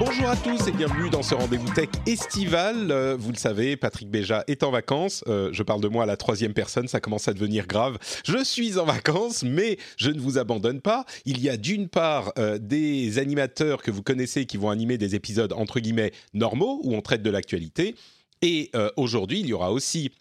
Bonjour à tous et bienvenue dans ce rendez-vous tech estival. Euh, vous le savez, Patrick Béja est en vacances. Euh, je parle de moi à la troisième personne, ça commence à devenir grave. Je suis en vacances, mais je ne vous abandonne pas. Il y a d'une part euh, des animateurs que vous connaissez qui vont animer des épisodes entre guillemets normaux où on traite de l'actualité. Et aujourd'hui, il y aura aussi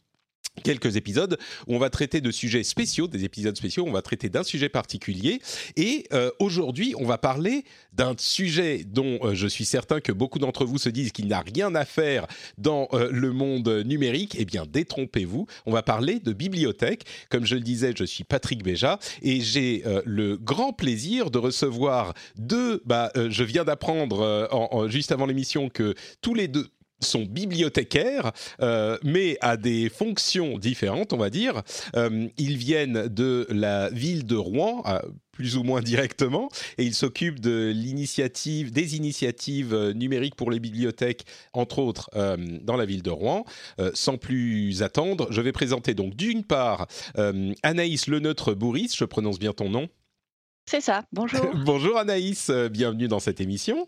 quelques épisodes où on va traiter de sujets spéciaux, des épisodes spéciaux, on va traiter d'un sujet particulier. Et euh, aujourd'hui, on va parler d'un sujet dont euh, je suis certain que beaucoup d'entre vous se disent qu'il n'a rien à faire dans euh, le monde numérique. Eh bien, détrompez-vous, on va parler de bibliothèque. Comme je le disais, je suis Patrick Béja et j'ai le grand plaisir de recevoir deux... Bah, je viens d'apprendre en- en- juste avant l'émission que tous les deux sont bibliothécaires, euh, mais à des fonctions différentes, on va dire. Euh, ils viennent de la ville de Rouen, euh, plus ou moins directement, et ils s'occupent de l'initiative, des initiatives euh, numériques pour les bibliothèques, entre autres dans la ville de Rouen. Sans plus attendre, je vais présenter donc d'une part Anaïs Leneutre-Bourris, je prononce bien ton nom. C'est ça, bonjour. Bonjour Anaïs, bienvenue dans cette émission.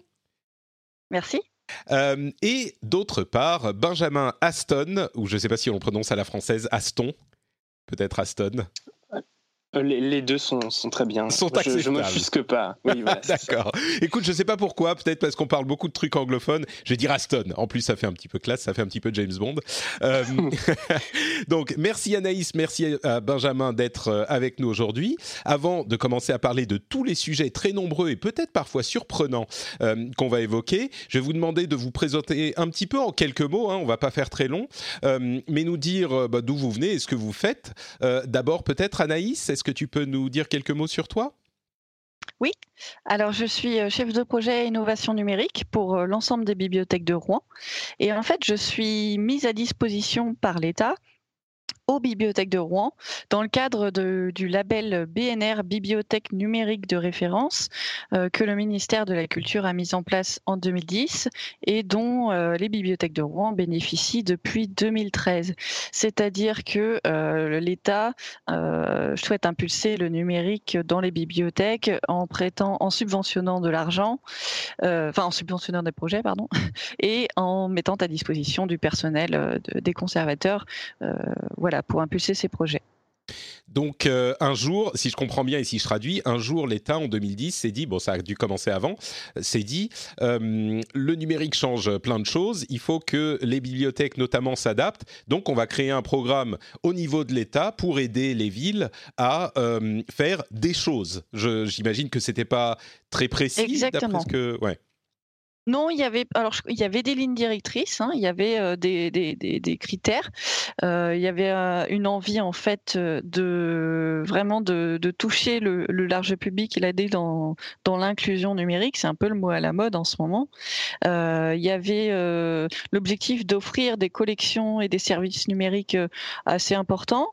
Merci. Euh, et d'autre part, Benjamin Aston, ou je ne sais pas si on le prononce à la française, Aston, peut-être Aston. Euh, Les, deux sont, sont très bien. Sont je, je acceptables. m'offusque pas. Oui, voilà. D'accord. Écoute, je ne sais pas pourquoi, peut-être parce qu'on parle beaucoup de trucs anglophones. Je vais dire Aston. En plus, ça fait un petit peu classe, ça fait un petit peu James Bond. Euh, donc, merci Anaïs, merci à Benjamin d'être euh, avec nous aujourd'hui. Avant de commencer à parler de tous les sujets très nombreux et peut-être parfois surprenants euh, qu'on va évoquer, je vais vous demander de vous présenter un petit peu en quelques mots. Hein, on va pas faire très long, euh, mais nous dire bah, d'où vous venez et ce que vous faites. D'abord, peut-être Anaïs, est-ce que tu peux nous dire quelques mots sur toi? Alors, je suis euh, chef de projet innovation numérique pour euh, l'ensemble des bibliothèques de Rouen. Et en fait, je suis mise à disposition par l'État aux bibliothèques de Rouen dans le cadre du label BNR Bibliothèque numérique de référence euh, que le ministère de la Culture a mis en place en 2010 et dont euh, les bibliothèques de Rouen bénéficient depuis 2013. C'est-à-dire que euh, l'État souhaite impulser le numérique dans les bibliothèques en prêtant, en subventionnant de l'argent, enfin en subventionnant des projets, pardon, et en mettant à disposition du personnel de- des conservateurs, euh, voilà, pour impulser ces projets. Donc euh, un jour, si je comprends bien et si je traduis, un jour l'État en 2010 s'est dit, bon ça a dû commencer avant, euh, s'est dit, euh, le numérique change plein de choses, il faut que les bibliothèques notamment s'adaptent, donc on va créer un programme au niveau de l'État pour aider les villes à euh, faire des choses. J'imagine que c'était pas très précis. Exactement. ce que- ouais. Non, il y avait alors il y avait des lignes directrices, hein, il y avait euh, des, des, des, critères, euh, il y avait euh, une envie en fait de vraiment de, de toucher le, large public et l'aider dans dans l'inclusion numérique, c'est un peu le mot à la mode en ce moment. Il y avait l'objectif d'offrir des collections et des services numériques assez importants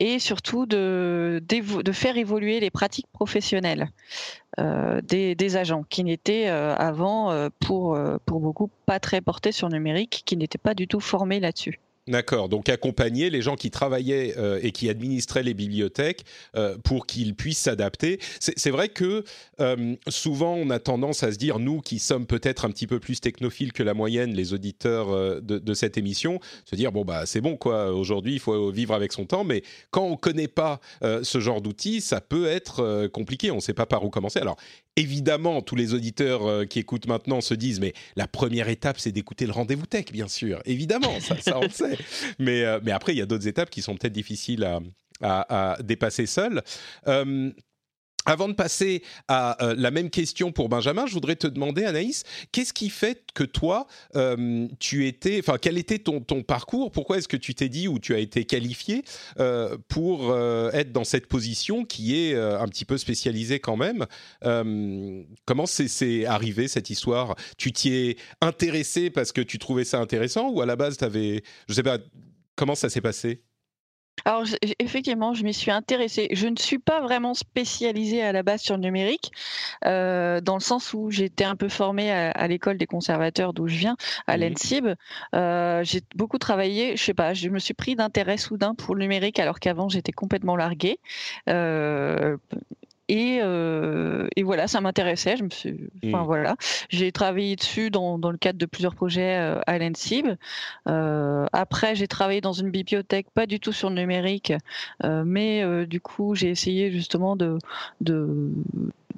et surtout de de faire évoluer les pratiques professionnelles des, des agents qui n'étaient euh, avant euh, pour, euh, pour beaucoup pas très portés sur numérique, qui n'étaient pas du tout formés là-dessus. D'accord, donc accompagner les gens qui travaillaient euh, et qui administraient les bibliothèques euh, pour qu'ils puissent s'adapter. C'est vrai que euh, souvent on a tendance à se dire, nous qui sommes peut-être un petit peu plus technophiles que la moyenne, les auditeurs de, cette émission, se dire, bon bah c'est bon quoi, aujourd'hui il faut vivre avec son temps, mais quand on ne connaît pas ce genre d'outils, ça peut être compliqué, on ne sait pas par où commencer. Alors évidemment, tous les auditeurs euh, qui écoutent maintenant se disent, mais la première étape c'est d'écouter le rendez-vous tech, bien sûr, évidemment, ça, ça on le sait. Mais, euh, mais après, il y a d'autres étapes qui sont peut-être difficiles à, à- à dépasser seules. Euh, avant de passer à euh, la même question pour Benjamin, je voudrais te demander, Anaïs, qu'est-ce qui fait que toi, euh, tu étais, enfin, quel était ton, ton parcours? Pourquoi est-ce que tu t'es dit ou tu as été qualifié euh, pour être dans cette position qui est un petit peu spécialisée quand même? Comment c'est arrivé cette histoire? Tu t'y es intéressé parce que tu trouvais ça intéressant ou à la base, tu avais, je sais pas, comment ça s'est passé? Alors effectivement, je m'y suis intéressée. Je ne suis pas vraiment spécialisée à la base sur le numérique, euh, dans le sens où j'étais un peu formée à, l'école des conservateurs d'où je viens, à l'ENSIB. Euh, j'ai beaucoup travaillé, je sais pas, je me suis pris d'intérêt soudain pour le numérique alors qu'avant j'étais complètement larguée. Euh, et, euh, et, voilà, ça m'intéressait. Je me suis, enfin mmh. voilà, j'ai travaillé dessus dans, dans, le cadre de plusieurs projets euh, à l'ENSIB. Euh, après, j'ai travaillé dans une bibliothèque, pas du tout sur le numérique, euh, mais du coup, j'ai essayé justement de, de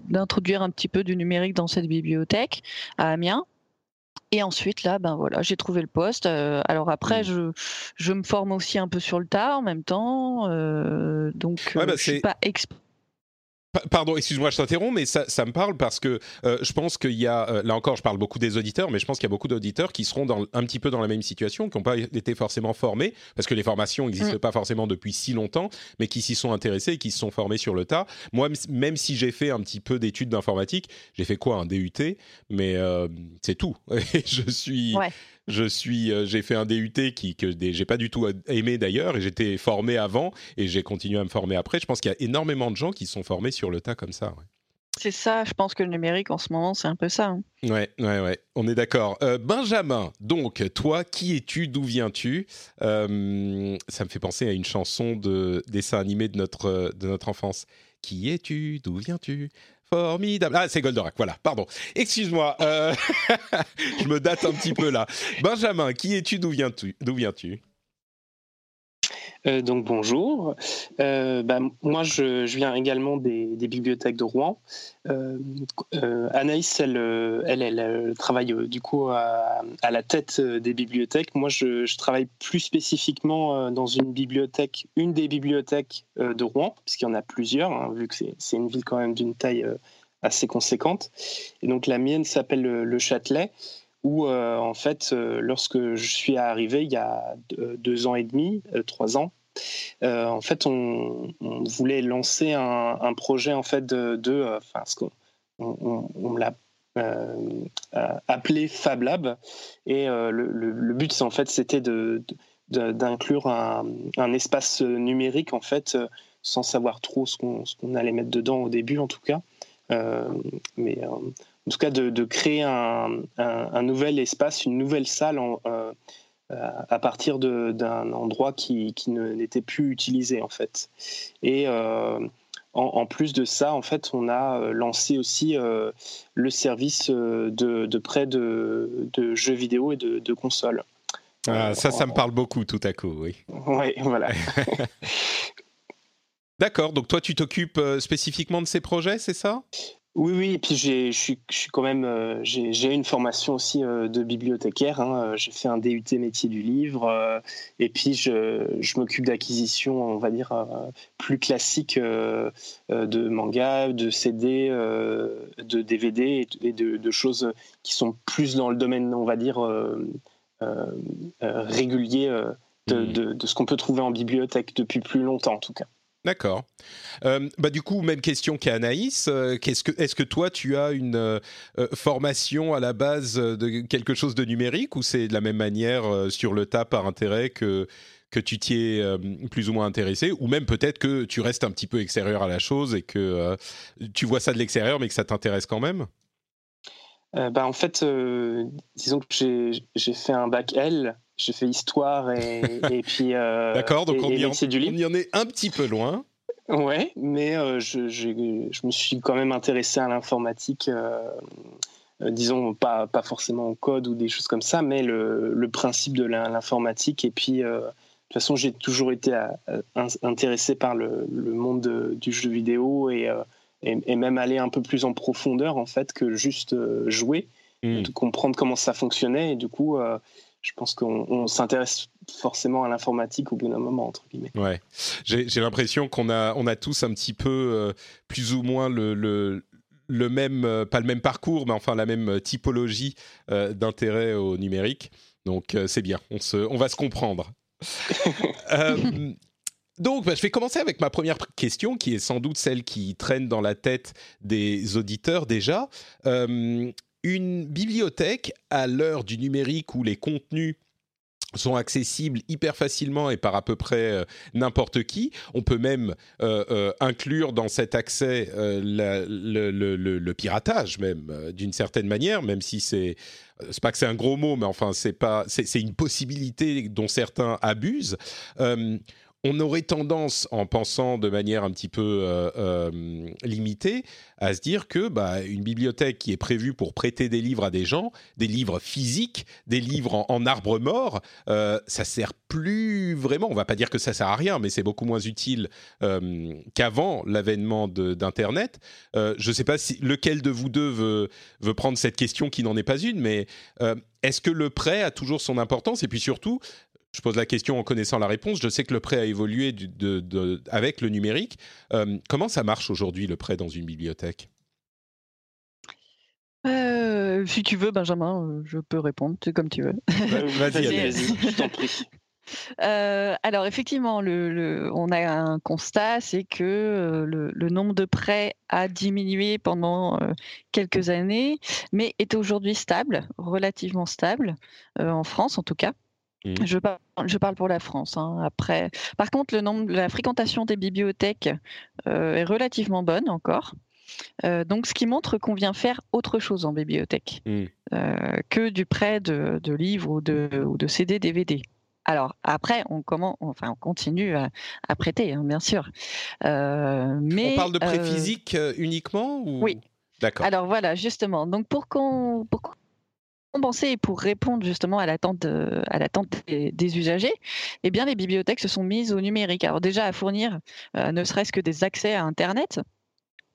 d'introduire un petit peu du numérique dans cette bibliothèque à Amiens. Et ensuite, là, ben voilà, j'ai trouvé le poste. alors après, mmh. je, je me forme aussi un peu sur le tas en même temps. donc, ouais, bah, je suis pas expert Pardon, excuse-moi, je t'interromps, mais ça, ça, me parle parce que euh, je pense qu'il y a, euh, là encore, je parle beaucoup des auditeurs, mais je pense qu'il y a beaucoup d'auditeurs qui seront dans, un petit peu dans la même situation, qui n'ont pas été forcément formés, parce que les formations n'existent mm. pas forcément depuis si longtemps, mais qui s'y sont intéressés et qui se sont formés sur le tas. Moi, même si j'ai fait un petit peu d'études d'informatique, j'ai fait quoi, un DUT, mais euh, c'est tout. je suis... Je suis, euh, j'ai fait un DUT qui que j'ai pas du tout aimé d'ailleurs et j'étais formé avant et j'ai continué à me former après. Je pense qu'il y a énormément de gens qui sont formés sur le tas comme ça. C'est ça, je pense que le numérique en ce moment, c'est un peu ça. Hein. Ouais, ouais, ouais, on est d'accord. Euh, Benjamin, donc, toi, qui es-tu D'où viens-tu? Euh, Ça me fait penser à une chanson de dessin animé de notre, de notre enfance. Qui es-tu? D'où viens-tu? Formidable. Ah, c'est Goldorak, voilà, pardon. Excuse-moi, euh, je me date un petit peu là. Benjamin, qui es-tu D'où viens-tu D'où viens-tu? Euh, donc bonjour. Euh, bah, moi, je, viens également des, bibliothèques de Rouen. Euh, Anaïs, elle, elle, travaille du coup à, la tête des bibliothèques. Moi, je, travaille plus spécifiquement dans une bibliothèque, une des bibliothèques de Rouen, puisqu'il y en a plusieurs, hein, vu que c'est une ville quand même d'une taille assez conséquente. Et donc la mienne s'appelle le Châtelet où euh, en fait, euh, lorsque je suis arrivé il y a deux ans et demi, euh, trois ans, en fait, on, voulait lancer un, projet en fait de, enfin, ce qu'on on, l'a appelé Fab Lab, et le, but, en fait, c'était d'inclure un, espace numérique en fait sans savoir trop ce qu'on, ce qu'on allait mettre dedans au début en tout cas. Mais en tout cas de, créer un, nouvel espace, une nouvelle salle euh, à partir d'un endroit qui, n'était plus utilisé en fait. Et euh, en, plus de ça, en fait, on a euh, lancé aussi le service de, prêt de, jeux vidéo et de, consoles. Ah, ça, ça me parle beaucoup tout à coup, oui. Oui, voilà. D'accord, donc toi tu t'occupes spécifiquement de ces projets, c'est ça? Oui, oui, et puis je suis, quand même, euh, j'ai une formation aussi euh, de bibliothécaire. Hein, euh, j'ai fait un DUT métier du livre, et puis je, m'occupe d'acquisition, on va dire, plus classique de manga, de CD, de DVD et de, choses qui sont plus dans le domaine, on va dire, régulier mmh. de ce qu'on peut trouver en bibliothèque depuis plus longtemps, en tout cas. D'accord. Euh, bah du coup, même question qu'à Anaïs. Euh, qu'est-ce que, est-ce que toi, tu as une euh, formation à la base de quelque chose de numérique ou c'est de la même manière sur le tas par intérêt que, que tu t'y es plus ou moins intéressé Ou même peut-être que tu restes un petit peu extérieur à la chose et que tu vois ça de l'extérieur mais que ça t'intéresse quand même? Bah, En fait, disons que j'ai fait un bac L j'ai fait histoire et, et puis. Euh, D'accord, donc on, y en, on, y en, est un petit peu loin. Ouais, mais euh, je, je, je, me suis quand même intéressé à l'informatique, euh, disons pas, pas forcément au code ou des choses comme ça, mais le, le principe de l'informatique. Et puis, de toute façon, j'ai toujours été intéressé par le, le monde du jeu vidéo et, et, même aller un peu plus en profondeur en fait que juste jouer, mmh. de comprendre comment ça fonctionnait. Et du coup, je pense qu'on s'intéresse forcément à l'informatique au bout d'un moment, entre guillemets. Ouais, j'ai l'impression qu'on a, on a tous un petit peu, plus ou moins le, le, le même, pas le même parcours, mais enfin la même typologie d'intérêt au numérique. Donc c'est bien, on, se, on va se comprendre. Donc, bah, je vais commencer avec ma première question, qui est sans doute celle qui traîne dans la tête des auditeurs déjà. Euh, une bibliothèque, à l'heure du numérique où les contenus sont accessibles hyper facilement et par à peu près euh, n'importe qui. On peut même euh, inclure dans cet accès le, piratage même d'une certaine manière, même si c'est c'est pas que c'est un gros mot, mais enfin c'est pas c'est une possibilité dont certains abusent on aurait tendance, en pensant de manière un petit peu euh, euh, limitée, à se dire que bah, une bibliothèque qui est prévue pour prêter des livres à des gens, des livres physiques, des livres en, arbre mort, euh, ça sert plus vraiment. On va pas dire que ça sert à rien, mais c'est beaucoup moins utile qu'avant l'avènement d'Internet. je ne sais pas si lequel de vous deux veut, veut prendre cette question qui n'en est pas une, mais est-ce que le prêt a toujours son importance? Et puis surtout, je pose la question en connaissant la réponse. Je sais que le prêt a évolué avec le numérique. Euh, comment ça marche aujourd'hui le prêt dans une bibliothèque? Euh, Si tu veux, Benjamin, euh, je peux répondre. C'est comme tu veux. vas-y, vas-y, je t'en prie. alors effectivement, on a un constat, c'est que le, nombre de prêts a diminué pendant quelques années, mais est aujourd'hui stable, relativement stable, en France en tout cas. Je, parle, pour la France. Hein, après, par contre, le nombre, la fréquentation des bibliothèques euh, est relativement bonne encore. Euh, donc, ce qui montre qu'on vient faire autre chose en bibliothèque mmh. euh, que du prêt de, livres ou de, ou de, CD, DVD. Alors après, on, comment, enfin, on continue à, prêter, hein, bien sûr. mais, on parle de prêt physique uniquement ou... Oui. D'accord. Alors voilà, justement. Donc pour qu'on compenser et pour répondre justement à l'attente des, usagers, eh bien les bibliothèques se sont mises au numérique. Alors déjà à fournir euh, ne serait-ce que des accès à Internet,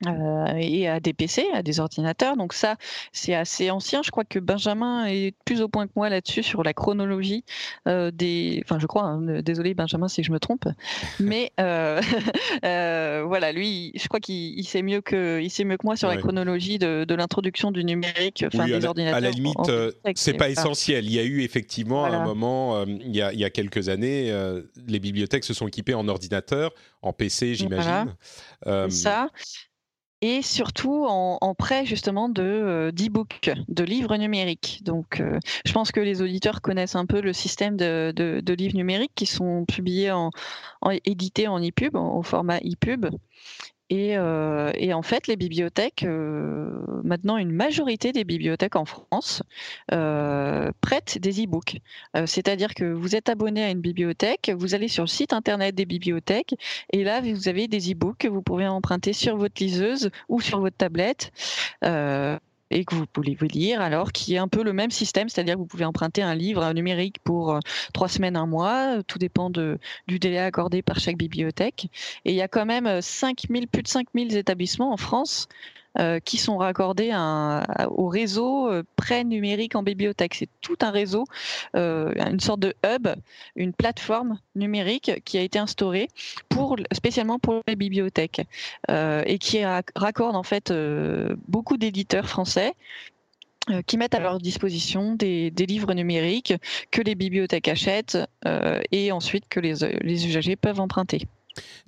euh, et à des PC, à des ordinateurs. Donc ça, c'est assez ancien. Je crois que Benjamin est plus au point que moi là-dessus sur la chronologie euh, des. Enfin, je crois. Hein, désolé Benjamin si je me trompe, mais euh, voilà, lui, je crois qu'il sait mieux que il sait mieux que moi sur la chronologie de, l'introduction du numérique, enfin des ordinateurs. À la limite, c'est pas essentiel. Il y a eu effectivement à un moment, il y, a, il, y a, quelques années, les bibliothèques se sont équipées en ordinateur, en PC, j'imagine. Voilà. ça et surtout en, prêt justement de euh, d'e-book, de livres numériques. Donc, euh, je pense que les auditeurs connaissent un peu le système de, de, livres numériques qui sont publiés en, en édités en e-pub, au format e-pub. Euh, et, en fait, les bibliothèques, euh, maintenant une majorité des bibliothèques en France euh, prêtent des e-books. C'est-à-dire que vous êtes abonné à une bibliothèque, vous allez sur le site internet des bibliothèques, et là, vous avez des e-books que vous pourrez emprunter sur votre liseuse ou sur votre tablette et que vous pouvez vous lire, alors qui est un peu le même système, c'est-à-dire que vous pouvez emprunter un livre numérique pour euh, trois semaines, un mois, tout dépend du délai accordé par chaque bibliothèque. Et il y a quand même 5000, plus de 5000 établissements en France euh, qui sont raccordés au réseau euh, prêt numérique en bibliothèque. C'est tout un réseau, euh, une sorte de hub, une plateforme numérique qui a été instaurée spécialement pour les bibliothèques et qui raccorde en fait beaucoup d'éditeurs français qui mettent à leur disposition des, livres numériques que les bibliothèques achètent et ensuite que les usagers peuvent emprunter.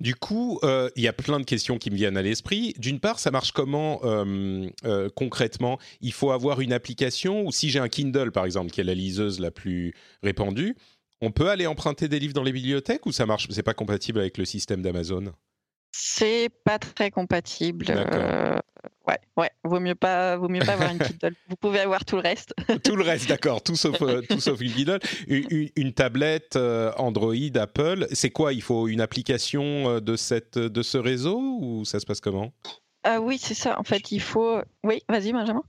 Du coup, euh, il y a plein de questions qui me viennent à l'esprit. D'une part, ça marche comment euh, euh, concrètement? Il faut avoir une application ou si j'ai un Kindle par exemple, qui est la liseuse la plus répandue, on peut aller emprunter des livres dans les bibliothèques ou ça marche C'est pas compatible avec le système d'Amazon? C'est pas très compatible. Euh, ouais, ouais, vaut mieux pas, vaut mieux pas avoir une Kindle. Vous pouvez avoir tout le reste. tout le reste, d'accord, tout sauf euh, tout sauf une Kindle. Une, tablette euh, Android, Apple, c'est quoi? Il faut une application de cette de ce réseau ou ça se passe comment? Ah oui, c'est ça. En fait, il faut. Oui, vas-y, Benjamin.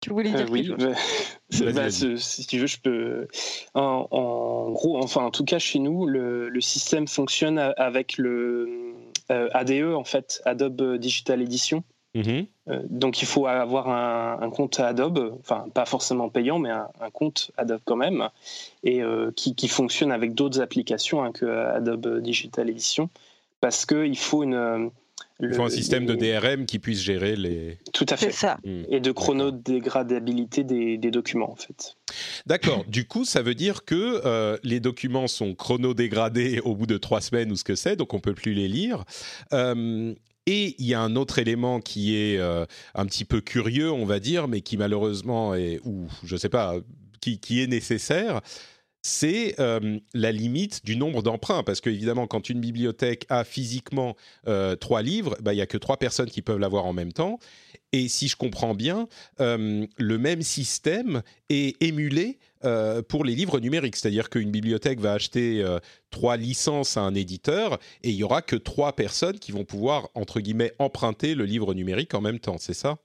Tu voulais dire Oui, bah, si tu veux, je peux. En, gros, enfin, en tout cas, chez nous, le, le système fonctionne avec le euh, ADE en fait, Adobe Digital Edition. Mhm. donc il faut avoir un, compte Adobe, enfin pas forcément payant, mais un, compte Adobe quand même, et qui, fonctionne avec d'autres applications hein, que Adobe Digital Edition, parce qu'il faut une il faut un système de DRM qui puisse gérer les. Tout à fait. ça. Hmm. Et de chronodégradabilité des, des documents, en fait. D'accord. du coup, ça veut dire que euh, les documents sont chronodégradés au bout de trois semaines ou ce que c'est, donc on peut plus les lire. Euh, et il y a un autre élément qui est euh, un petit peu curieux, on va dire, mais qui malheureusement est, ou je sais pas, qui, qui est nécessaire, c'est euh, la limite du nombre d'emprunts. Parce qu'évidemment, quand une bibliothèque a physiquement euh, trois livres, bah, il n'y a que trois personnes qui peuvent l'avoir en même temps. Et si je comprends bien, euh, le même système est émulé pour les livres numériques. C'est-à-dire qu'une bibliothèque va acheter trois licences à un éditeur et il n'y aura que trois personnes qui vont pouvoir, entre guillemets, emprunter le livre numérique en même temps. C'est ça?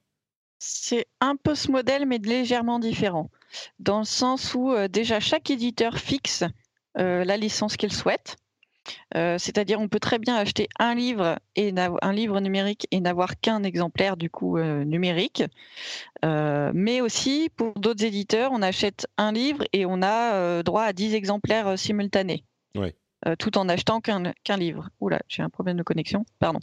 C'est un peu ce modèle, mais légèrement différent dans le sens où euh, déjà chaque éditeur fixe euh, la licence qu'il souhaite. Euh, c'est-à-dire, on peut très bien acheter un livre et un livre numérique et n'avoir qu'un exemplaire du coup numérique. mais aussi, pour d'autres éditeurs, on achète un livre et on a droit à 10 exemplaires simultanés. Tout en achetant qu'un livre. Oula, j'ai un problème de connexion. Pardon.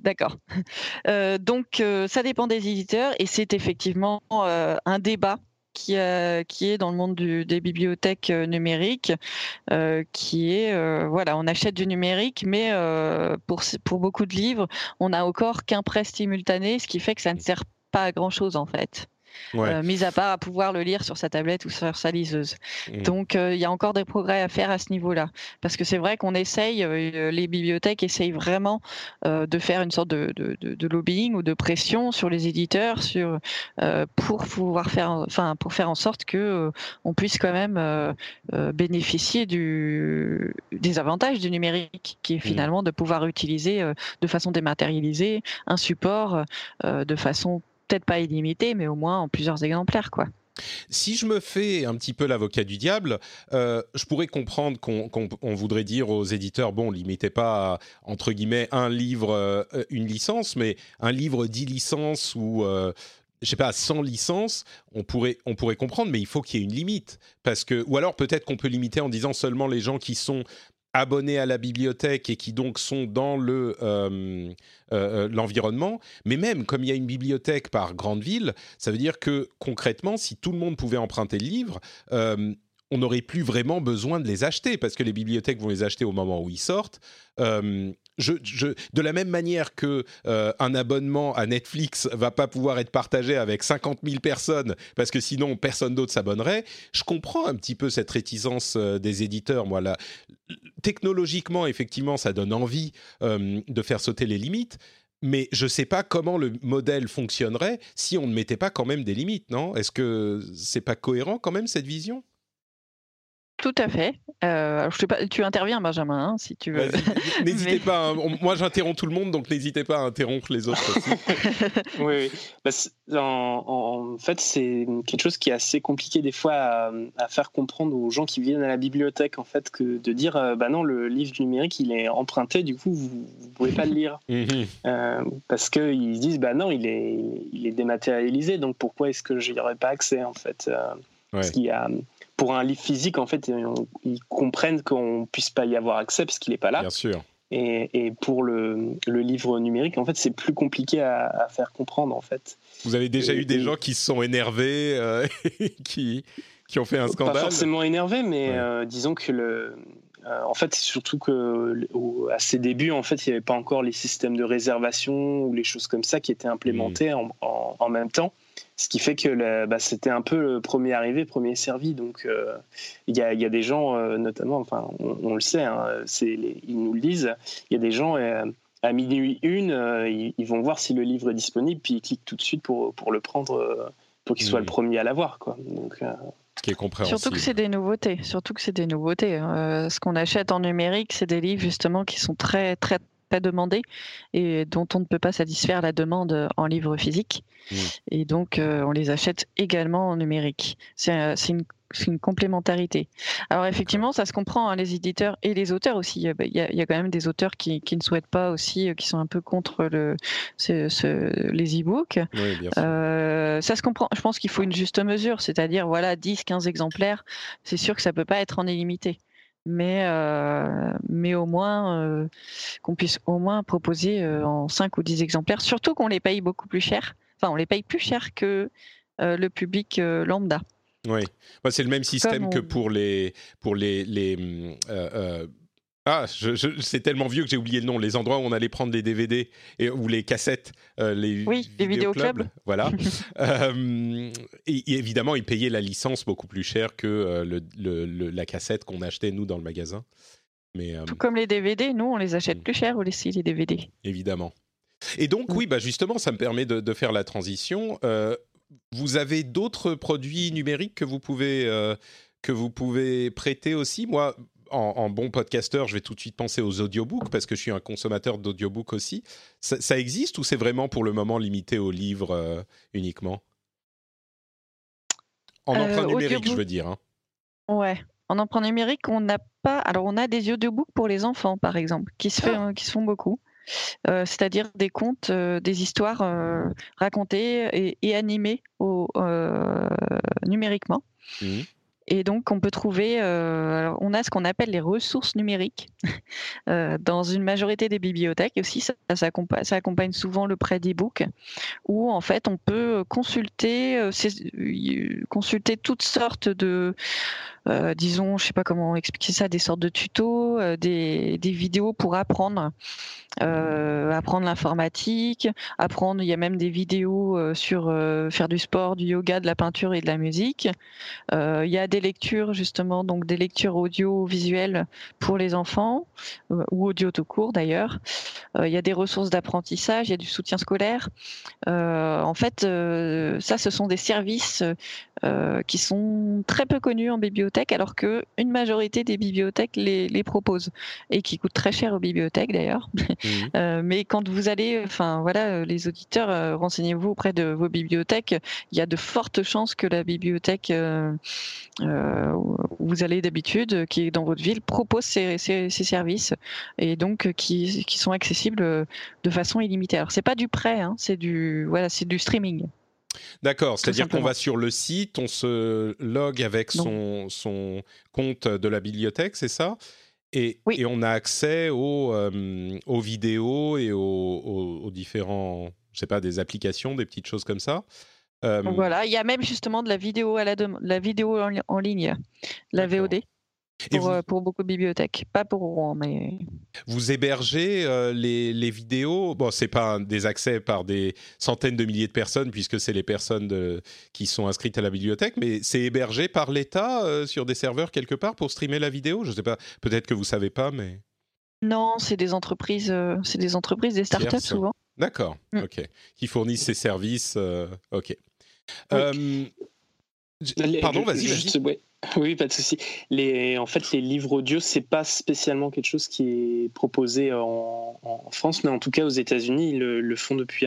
D'accord. donc, ça dépend des éditeurs et c'est effectivement un débat qui, euh, qui est dans le monde des bibliothèques euh, numériques, euh, qui est, voilà, on achète du numérique, mais pour, pour beaucoup de livres, on n'a encore qu'un prêt simultané, ce qui fait que ça ne sert pas à grand-chose en fait. Euh, mis à part à pouvoir le lire sur sa tablette ou sur sa liseuse. Mmh. Donc euh, il y a encore des progrès à faire à ce niveau-là. Parce que c'est vrai qu'on essaye, euh, les bibliothèques essayent vraiment de faire une sorte de, lobbying ou de pression sur les éditeurs sur, pour pouvoir faire, enfin, pour faire en sorte que on puisse quand même bénéficier du, des avantages du numérique, qui est mmh. finalement de pouvoir utiliser de façon dématérialisée un support de façon peut-être pas illimité, mais au moins en plusieurs exemplaires, quoi. Si je me fais un petit peu l'avocat du diable, euh, je pourrais comprendre qu'on voudrait dire aux éditeurs, bon, limitez pas entre guillemets un livre, euh, une licence, mais un livre dix licences ou euh, je sais pas, 100 licences, on pourrait, on pourrait comprendre, mais il faut qu'il y ait une limite. Parce que, ou alors peut-être qu'on peut limiter en disant seulement les gens qui sont abonnés à la bibliothèque et qui donc sont dans le euh, euh, euh, l'environnement. Mais même comme il y a une bibliothèque par grande ville, ça veut dire que concrètement, si tout le monde pouvait emprunter le livre, on n'aurait plus vraiment besoin de les acheter parce que les bibliothèques vont les acheter au moment où ils sortent de la même manière que euh, un abonnement à Netflix va pas pouvoir être partagé avec 50 000 personnes parce que sinon personne d'autre s'abonnerait, je comprends un petit peu cette réticence euh, des éditeurs. Moi, technologiquement, effectivement, ça donne envie euh, de faire sauter les limites. Mais je ne sais pas comment le modèle fonctionnerait si on ne mettait pas quand même des limites, non? Est-ce que c'est pas cohérent quand même cette vision? Tout à fait. Euh, je pas, tu interviens, Benjamin, hein, si tu veux. N'hésitez pas. Hein. moi, j'interromps tout le monde, donc n'hésitez pas à interrompre les autres aussi. oui, oui. Bah, en, fait, c'est quelque chose qui est assez compliqué des fois à, faire comprendre aux gens qui viennent à la bibliothèque, en fait, que de dire, euh, bah non, le livre numérique, il est emprunté, du coup, vous ne pouvez pas le lire. Mhm. euh, parce qu'ils se disent, bah non, il est, il est dématérialisé, donc pourquoi est-ce que j'y aurais pas accès, en fait euh, Parce qu'il y a pour un livre physique, en fait, ils comprennent qu'on ne puisse pas y avoir accès parce qu'il n'est pas là. Bien sûr. Et, pour le, livre numérique, en fait, c'est plus compliqué à, faire comprendre, en fait. Vous avez déjà eu des gens qui se sont énervés, euh, qui, qui ont fait un scandale Pas forcément énervés, mais euh, disons que le, euh, en fait, surtout que à ses débuts, en fait, il n'y avait pas encore les systèmes de réservation ou les choses comme ça qui étaient implémentés mmh. en, même temps. Ce qui fait que bah, c'était un peu le premier arrivé, premier servi. Donc, euh, il y, a, des gens, euh, notamment, enfin, on, le sait, hein, ils nous le disent, il y a des gens, euh, à minuit une, ils, vont voir si le livre est disponible, puis ils cliquent tout de suite pour, pour le prendre, pour qu'il soit le premier à l'avoir. Donc, ce qui est compréhensible. Surtout que c'est des nouveautés. Surtout que c'est des nouveautés. ce qu'on achète en numérique, c'est des livres justement qui sont très très pas demandés et dont on ne peut pas satisfaire la demande en livre physique. Mmh. Et donc, on les achète également en numérique. C'est une c'est une complémentarité. Alors effectivement, ça se comprend, hein, les éditeurs et les auteurs aussi. Il y, a, quand même des auteurs qui, ne souhaitent pas aussi, euh, qui sont un peu contre le, les e-books. Euh, ça se comprend. Je pense qu'il faut une juste mesure, c'est-à-dire voilà 10, 15 exemplaires. C'est sûr que ça peut pas être en illimité. Mais, euh, mais au moins qu'on puisse au moins proposer en 5 ou 10 exemplaires, surtout qu'on les paye beaucoup plus cher. Enfin, on les paye plus cher que le public lambda. Oui, bah, c'est le même système que pour les pour les, les hum, euh, euh, ah, c'est tellement vieux que j'ai oublié le nom. Les endroits où on allait prendre les DVD et, ou les cassettes, euh, les, oui, les vidéoclubs. Voilà. et, évidemment, ils payaient la licence beaucoup plus cher que le, la cassette qu'on achetait nous dans le magasin. Mais, Tout comme les DVD, nous on les achète hmm. plus cher aussi les DVD. Évidemment. Et donc, hmm. oui, bah justement, ça me permet de, de faire la transition vous avez d'autres produits numériques que vous pouvez, euh, que vous pouvez prêter aussi? Moi, en, bon podcasteur, je vais tout de suite penser aux audiobooks parce que je suis un consommateur d'audiobooks aussi. Ça, existe ou c'est vraiment pour le moment limité aux livres euh, uniquement? En euh, emprunt numérique, je veux dire. Hein. Ouais. En emprunt numérique, on n'a pas. Alors, on a des audiobooks pour les enfants, par exemple, qui se, fait, ah. qui se font beaucoup. Euh, c'est-à-dire des contes, euh, des histoires euh, racontées et, animées numériquement. Mmh. Et donc, on peut trouver, on a ce qu'on appelle les ressources numériques dans une majorité des bibliothèques aussi. Ça, accompagne, souvent le prêt d'e-book, où en fait, on peut consulter, consulter toutes sortes de, disons, je sais pas comment expliquer ça, des sortes de tutos, des, des, vidéos pour apprendre euh, apprendre l'informatique, apprendre, il y a même des vidéos euh, sur euh, faire du sport, du yoga, de la peinture et de la musique. il y a des lectures justement, donc des lectures audio-visuelles pour les enfants ou audio tout court d'ailleurs. Il y a des ressources d'apprentissage, il y a du soutien scolaire. en fait, ça, ce sont des services qui sont très peu connus en bibliothèque, alors que une majorité des bibliothèques les, les proposent et qui coûtent très cher aux bibliothèques d'ailleurs. Mhm. Euh, mais quand vous allez, enfin voilà, euh, les auditeurs, euh, renseignez-vous auprès de vos bibliothèques. Il y a de fortes chances que la bibliothèque où vous allez d'habitude, qui est dans votre ville, propose ces, services et donc qui, qui, sont accessibles de façon illimitée. Alors c'est pas du prêt, hein, c'est du voilà, c'est du streaming. D'accord, c'est-à-dire qu'on va sur le site, on se log avec son, son compte de la bibliothèque, c'est ça? Et, on a accès aux, euh, aux vidéos et aux, différents, je sais pas, des applications, des petites choses comme ça. Euh, voilà, il y a même justement de la vidéo à la, la vidéo en, ligne, la VOD. Pour, euh, pour, beaucoup de bibliothèques, pas pour Rouen, mais. Vous hébergez les, les, vidéos? Bon, c'est pas des accès par des centaines de milliers de personnes, puisque c'est les personnes de, qui sont inscrites à la bibliothèque, mais c'est hébergé par l'État sur des serveurs quelque part pour streamer la vidéo? Je sais pas. Peut-être que vous savez pas, mais. Non, c'est des entreprises, c'est des entreprises, des startups souvent. D'accord. Mm. Ok. Qui fournissent ces services. ok. Pardon, vas-y. Oui, pas de souci. Les, en fait, les livres audio, c'est pas spécialement quelque chose qui est proposé en, France, mais en tout cas aux États-Unis, ils le, font depuis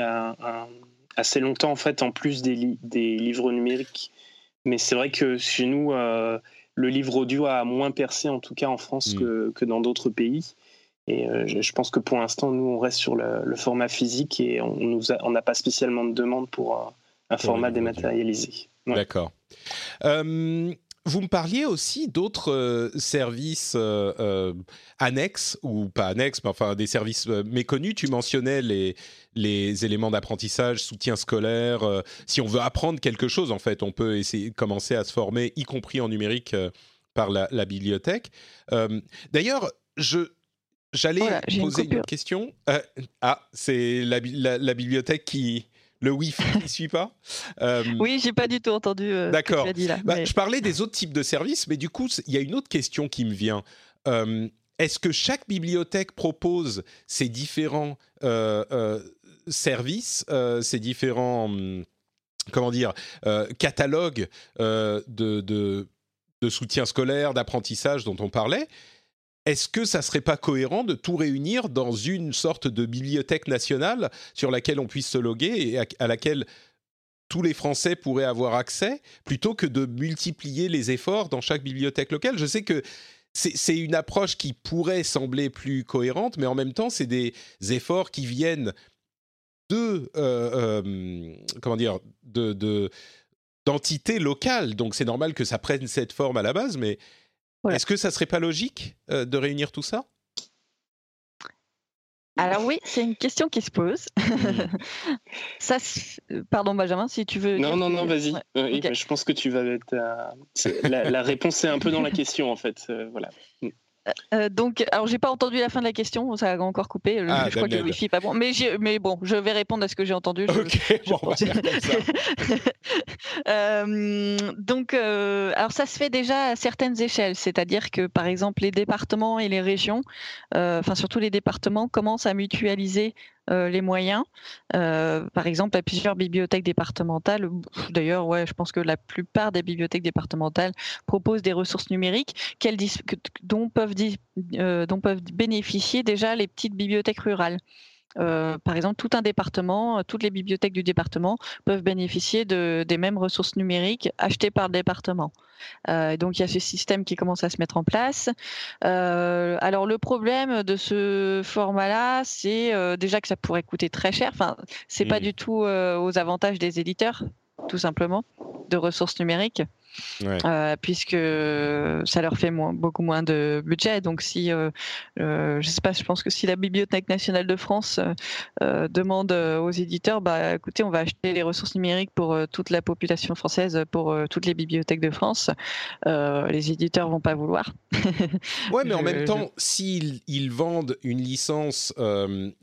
assez longtemps, en fait, en plus des, des livres numériques. Mais c'est vrai que chez nous, euh, le livre audio a moins percé, en tout cas en France, mm. que, dans d'autres pays. Et euh, je, pense que pour l'instant, nous, on reste sur le, format physique et on n'a pas spécialement de demande pour un, format dématérialisé. D'accord. Euh, vous me parliez aussi d'autres euh, services euh, euh, annexes, ou pas annexes, mais enfin des services méconnus. Tu mentionnais les, les éléments d'apprentissage, soutien scolaire. si on veut apprendre quelque chose, en fait, on peut essayer commencer à se former, y compris en numérique, par la, bibliothèque. D'ailleurs, je, J'allais poser une, question. ah, c'est la, bibliothèque qui, le Wi-Fi ne suit pas euh, Oui, j'ai pas du tout entendu. Euh, D'accord. Bah, je parlais des autres types de services, mais du coup, il y a une autre question qui me vient. Euh, est-ce que chaque bibliothèque propose ces différents services, ces différents hum, comment dire catalogues de, de, de soutien scolaire, d'apprentissage dont on parlait? Est-ce que ça serait pas cohérent de tout réunir dans une sorte de bibliothèque nationale sur laquelle on puisse se loguer et à, laquelle tous les Français pourraient avoir accès, plutôt que de multiplier les efforts dans chaque bibliothèque locale? Je sais que c'est une approche qui pourrait sembler plus cohérente, mais en même temps, c'est des efforts qui viennent de euh, euh, comment dire de d'entités locales. Donc c'est normal que ça prenne cette forme à la base, mais est-ce que ça serait pas logique euh, de réunir tout ça? Alors oui, c'est une question qui se pose. Hmm. ça, pardon Benjamin, si tu veux. Non, non, non, vas-y. Je pense que tu vas être. La, la, réponse est un peu dans la question en fait. voilà. Hmm. Euh, donc, alors j'ai pas entendu la fin de la question, ça a encore coupé. Ah, je crois que le wifi pas bon, mais, mais bon, je vais répondre à ce que j'ai entendu. euh, donc, euh, alors ça se fait déjà à certaines échelles, c'est-à-dire que par exemple les départements et les régions, euh, enfin surtout les départements, commencent à mutualiser euh, les moyens. Euh, par exemple, à plusieurs bibliothèques départementales, d'ailleurs, je pense que la plupart des bibliothèques départementales proposent des ressources numériques dont, peuvent, euh, dont peuvent bénéficier déjà les petites bibliothèques rurales. Euh, par exemple, tout un département, euh, toutes les bibliothèques du département peuvent bénéficier de, des mêmes ressources numériques achetées par le département. Euh, donc, il y a ce système qui commence à se mettre en place. alors, le problème de ce format-là, c'est déjà que ça pourrait coûter très cher. Enfin, c'est pas mmh. du tout aux avantages des éditeurs, tout simplement, de ressources numériques. Euh, puisque ça leur fait beaucoup moins de budget. Donc si, euh, euh, je sais pas, je pense que si la Bibliothèque nationale de France demande aux éditeurs, bah écoutez, on va acheter les ressources numériques pour toute la population française, pour toutes les bibliothèques de France, les éditeurs vont pas vouloir. ouais, mais en même temps, s'ils ils vendent une licence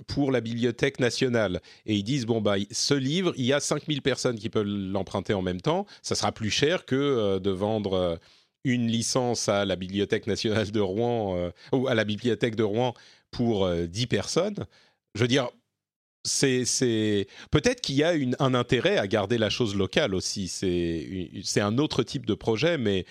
pour la Bibliothèque nationale et ils disent bon bah ce livre, il y a 5000 personnes qui peuvent l'emprunter en même temps, ça sera plus cher que euh, de vendre euh, une licence à la Bibliothèque nationale de Rouen euh, ou à la Bibliothèque de Rouen pour 10 personnes. Je veux dire, c'est peut-être qu'il y a un intérêt à garder la chose locale aussi. C'est un autre type de projet, mais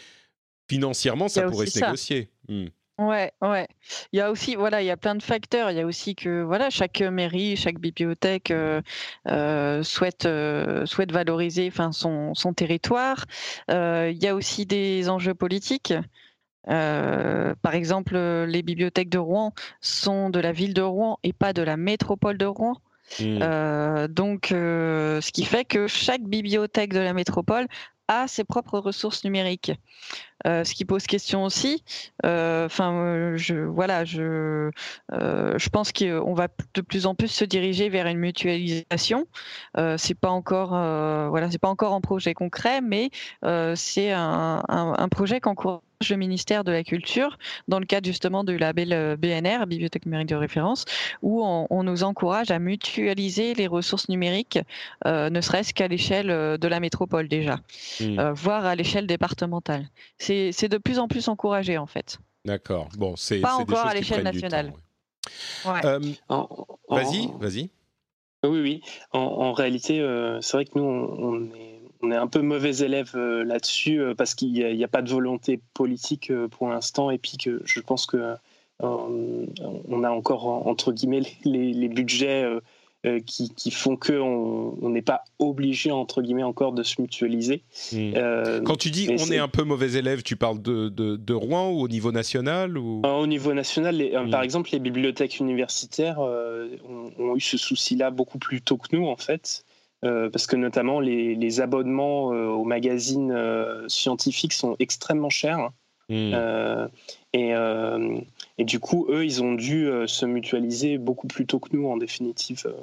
financièrement, ça pourrait se négocier. Hmm. Ouais, ouais. Il y a aussi, voilà, il y a plein de facteurs. Il y a aussi que, voilà, chaque mairie, chaque bibliothèque euh, euh, souhaite euh, souhaite valoriser, enfin, son, son territoire. il y a aussi des enjeux politiques. par exemple, les bibliothèques de Rouen sont de la ville de Rouen et pas de la métropole de Rouen. Mmh. donc, ce qui fait que chaque bibliothèque de la métropole a ses propres ressources numériques. Euh, ce qui pose question aussi. Euh, enfin, je voilà, je euh, je pense qu'on va de plus en plus se diriger vers une mutualisation. c'est pas encore voilà, c'est pas encore en projet concret, mais c'est un, un, un, projet qu'encourage le ministère de la Culture dans le cadre justement du label BNR, Bibliothèque numérique de référence, où on, nous encourage à mutualiser les ressources numériques, ne serait-ce qu'à l'échelle de la métropole déjà, mmh. voire à l'échelle départementale c'est de plus en plus encouragé en fait. D'accord. Bon, c'est pas encore à l'échelle nationale. Euh, vas-y, vas-y. Oui, oui. En, réalité, euh, c'est vrai que nous, on, est, on, est, un peu mauvais élèves euh, là-dessus parce qu'il n'y a, pas de volonté politique pour l'instant et puis que je pense que on a encore entre guillemets les, les budgets euh, qui, font qu'on n'est pas obligé, entre guillemets, encore de se mutualiser. Hmm. Euh, Quand tu dis on est... un peu mauvais élève, tu parles de, de, Rouen ou au niveau national ou... Euh, au niveau national, hmm. par exemple, les bibliothèques universitaires ont, eu ce souci-là beaucoup plus tôt que nous, en fait. parce que notamment les, abonnements aux magazines scientifiques sont extrêmement chers. Hmm. et, et du coup, eux, ils ont dû euh, se mutualiser beaucoup plus tôt que nous, en définitive. Euh.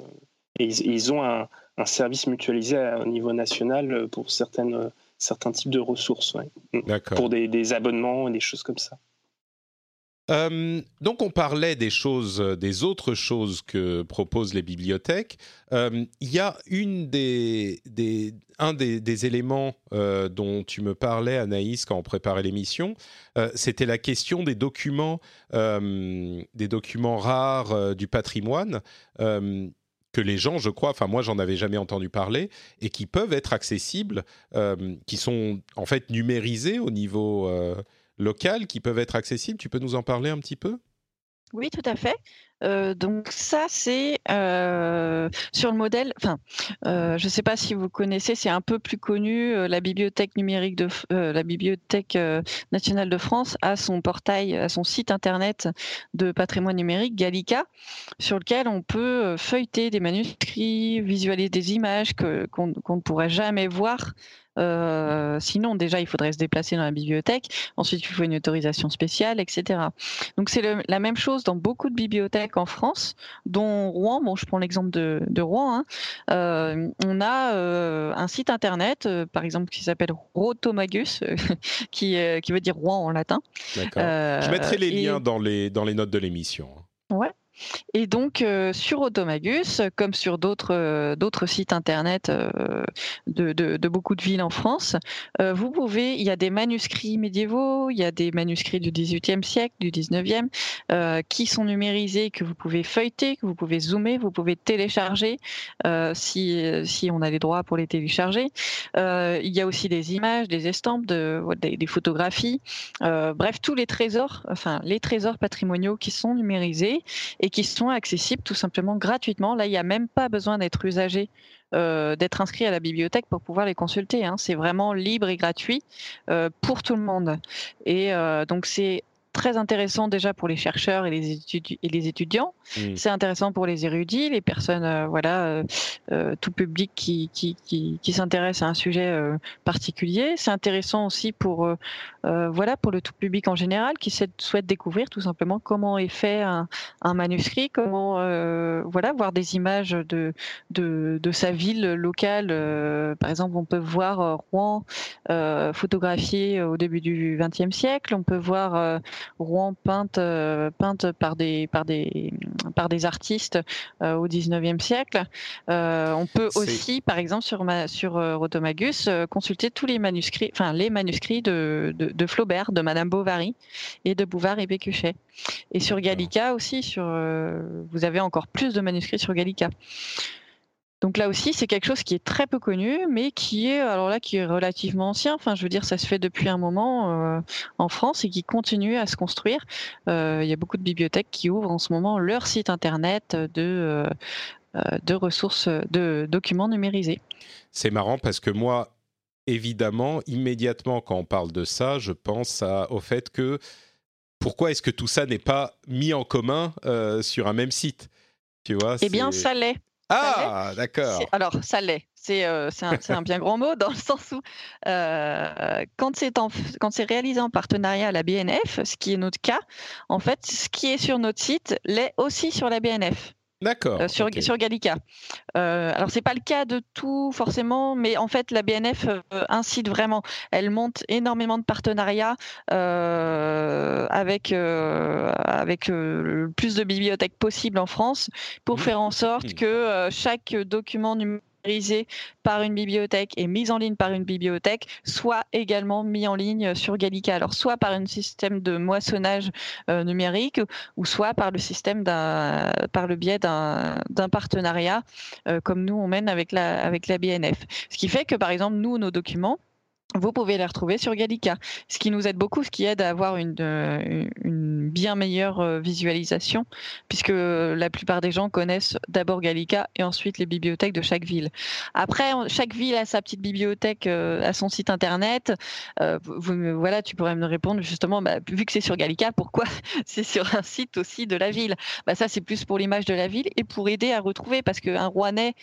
Et ils, ont un, service mutualisé au niveau national euh, pour certaines, certains types de ressources. Mm. Pour des, des abonnements et des choses comme ça. Euh, donc on parlait des choses, des autres choses que proposent les bibliothèques. Euh, il y a une des, des un des, éléments euh, dont tu me parlais, Anaïs, quand on préparait l'émission, c'était la question des documents, des documents rares du patrimoine que les gens, je crois, enfin moi j'en avais jamais entendu parler, et qui peuvent être accessibles, qui sont en fait numérisés au niveau locales qui peuvent être accessibles. Tu peux nous en parler un petit peu? Oui, tout à fait. donc ça, c'est sur le modèle. Enfin, je ne sais pas si vous connaissez, c'est un peu plus connu. la bibliothèque numérique de la bibliothèque nationale de France a son portail, a son site internet de patrimoine numérique Gallica, sur lequel on peut feuilleter des manuscrits, visualiser des images qu'on ne pourrait jamais voir euh, sinon, déjà, il faudrait se déplacer dans la bibliothèque. Ensuite, il faut une autorisation spéciale, etc. Donc, c'est la même chose dans beaucoup de bibliothèques en France, dont Rouen. Bon, je prends l'exemple de, Rouen. Hein. Euh, on a euh, un site internet, par exemple, qui s'appelle Rotomagus, qui, qui veut dire Rouen en latin. D'accord. je mettrai les liens dans, les, dans les notes de l'émission. Ouais. Et donc, euh, sur Automagus, comme sur d'autres euh, sites internet euh, de, beaucoup de villes en France, vous pouvez, il y a des manuscrits médiévaux, il y a des manuscrits du XVIIIe siècle, du XIXe, qui sont numérisés, que vous pouvez feuilleter, que vous pouvez zoomer, vous pouvez télécharger si, si on a les droits pour les télécharger. il y a aussi des images, des estampes, de, des, photographies, bref, tous les trésors, enfin les trésors patrimoniaux qui sont numérisés qui sont accessibles tout simplement gratuitement. Là, il n'y a même pas besoin d'être usagé, euh, d'être inscrit à la bibliothèque pour pouvoir les consulter. Hein. C'est vraiment libre et gratuit euh, pour tout le monde. Et euh, donc, c'est très intéressant déjà pour les chercheurs et les, et les étudiants. Mmh. C'est intéressant pour les érudits, les personnes, euh, voilà, euh, euh, tout public qui, qui, qui, qui s'intéresse à un sujet particulier. C'est intéressant aussi pour, voilà, pour le tout public en général qui souhaite découvrir tout simplement comment est fait un, un manuscrit, comment, voilà, voir des images de, de, de sa ville locale. par exemple, on peut voir Rouen photographié au début du XXe siècle. On peut voir Rouen peinte, euh, peinte par des, par des, par des artistes euh, au 19e siècle. Euh, on peut aussi, par exemple, sur, ma, sur Rotomagus, consulter tous les manuscrits, enfin les manuscrits de, de, Flaubert, de Madame Bovary et de Bouvard et Pécuchet. Et sur Gallica aussi, sur, vous avez encore plus de manuscrits sur Gallica. Donc là aussi, c'est quelque chose qui est très peu connu, mais qui est alors là qui est relativement ancien. Enfin, je veux dire, ça se fait depuis un moment euh, en France et qui continue à se construire. Euh, il y a beaucoup de bibliothèques qui ouvrent en ce moment leur site internet de euh, de ressources, de documents numérisés. C'est marrant parce que moi, évidemment, immédiatement quand on parle de ça, je pense au fait que pourquoi est-ce que tout ça n'est pas mis en commun sur un même site? Tu vois, Eh bien, ça l'est. Ah, d'accord. Alors, ça l'est. C'est euh, un, bien grand mot dans le sens où euh, quand c'est réalisé en partenariat à la BNF, ce qui est notre cas, en fait, ce qui est sur notre site l'est aussi sur la BNF. D'accord. Euh, sur, sur Gallica. Euh, alors, c'est pas le cas de tout forcément, mais en fait, la BNF incite vraiment. Elle monte énormément de partenariats avec, avec le plus de bibliothèques possible en France pour mmh. faire en sorte mmh. que chaque document numérique par une bibliothèque et mise en ligne par une bibliothèque soit également mis en ligne sur Gallica. Alors soit par un système de moissonnage euh, numérique ou soit par le système par le biais d'un, partenariat euh, comme nous on mène avec la BNF. Ce qui fait que par exemple nous nos documents vous pouvez les retrouver sur Gallica, ce qui nous aide beaucoup, ce qui aide à avoir une, euh, une bien meilleure euh, visualisation, puisque la plupart des gens connaissent d'abord Gallica et ensuite les bibliothèques de chaque ville. Après, chaque ville a sa petite bibliothèque, euh, à son site internet. Vous, voilà, tu pourrais me répondre justement, bah, vu que c'est sur Gallica, pourquoi c'est sur un site aussi de la ville? Bah, Ça, c'est plus pour l'image de la ville et pour aider à retrouver, parce qu'un Rouennais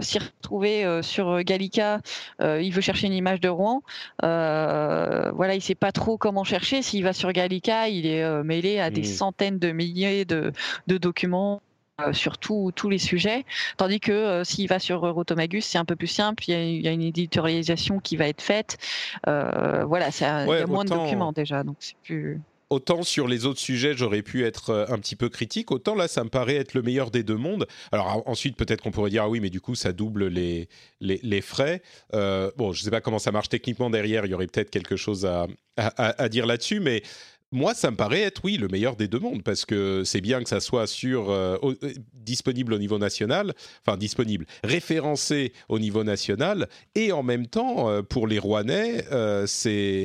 s'y retrouver sur Gallica, il veut chercher une image de Rouen. Euh, voilà, il sait pas trop comment chercher. S'il va sur Gallica, il est euh, mêlé à des centaines de milliers de, documents euh, sur tous les sujets. Tandis que s'il va sur Rotomagus, c'est un peu plus simple. Il y, a, une éditorialisation qui va être faite. voilà, il y a moins de documents déjà, donc c'est plus autant sur les autres sujets, j'aurais pu être euh, un petit peu critique, autant là, ça me paraît être le meilleur des deux mondes. Alors ensuite, peut-être qu'on pourrait dire, ah oui, mais du coup, ça double les, les, frais. Euh, bon, je ne sais pas comment ça marche techniquement derrière, il y aurait peut-être quelque chose à, à, dire là-dessus, mais moi, ça me paraît être, oui, le meilleur des deux mondes, parce que c'est bien que ça soit sur, euh, disponible au niveau national, enfin disponible, référencé au niveau national, et en même temps, pour les Rouennais, c'est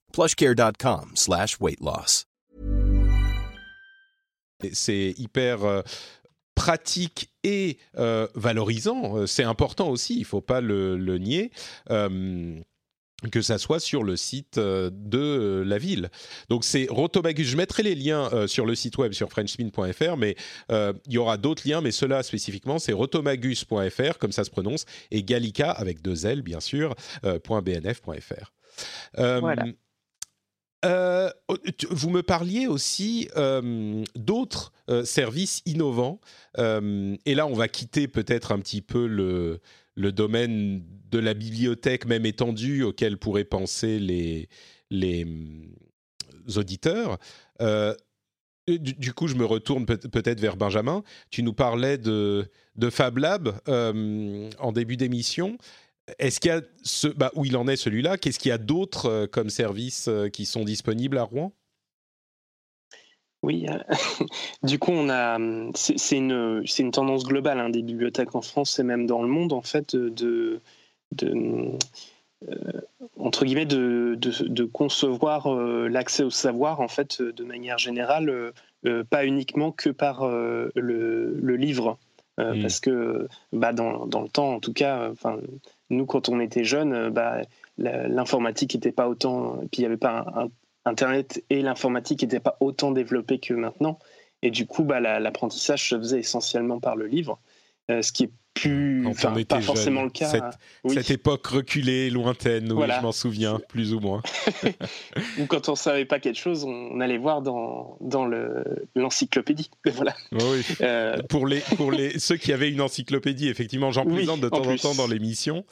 plushcare.com slash weight loss. C'est hyper euh, pratique et euh, valorisant. Euh, C'est important aussi, il ne faut pas le, le nier. Euh, que ça soit sur le site de la ville. Donc c'est Rotomagus. Je mettrai les liens sur le site web sur frenchspin.fr, mais euh, il y aura d'autres liens, mais cela spécifiquement, c'est rotomagus.fr, comme ça se prononce, et Gallica, avec deux L bien sûr, euh, .bnf.fr. Euh, Voilà. Euh, tu- vous me parliez aussi euh, d'autres euh, services innovants, et là on va quitter peut-être un petit peu le, domaine de la bibliothèque, même étendue, auquel pourraient penser les, hum, auditeurs. Du, coup, je me retourne peut- peut-être vers Benjamin. Tu nous parlais de, de Fab Lab en début d'émission. Est-ce qu'il y a ce, bah, où il en est celui-là Qu'est-ce qu'il y a d'autres euh, comme services euh, qui sont disponibles à Rouen? Oui, euh, du coup, on a, c'est c'est une, c'est une tendance globale hein, des bibliothèques en France et même dans le monde, en fait, de, de euh, entre guillemets, de, de, de concevoir euh, l'accès au savoir, en fait, de manière générale, pas uniquement que par euh, le, le livre. Euh, Mm. Parce que bah, dans, dans le temps, en tout cas, euh, enfin, nous, quand on était jeunes, euh, bah, l'informatique n'était pas autant, puis il n'y avait pas Internet et l'informatique n'étaient pas autant développés que maintenant. Et du coup, bah, la- l'apprentissage se faisait essentiellement par le livre, ce qui est plus, enfin, pas forcément le cas. Cette- oui. Cette époque reculée, lointaine, Voilà. je m'en souviens, plus ou moins. Ou quand on savait pas quelque chose, on allait voir dans, dans le- l'encyclopédie. voilà. Oui. Euh, Pour, les, pour les, ceux qui avaient une encyclopédie, effectivement, j'en Oui, présente de temps en, temps dans l'émission.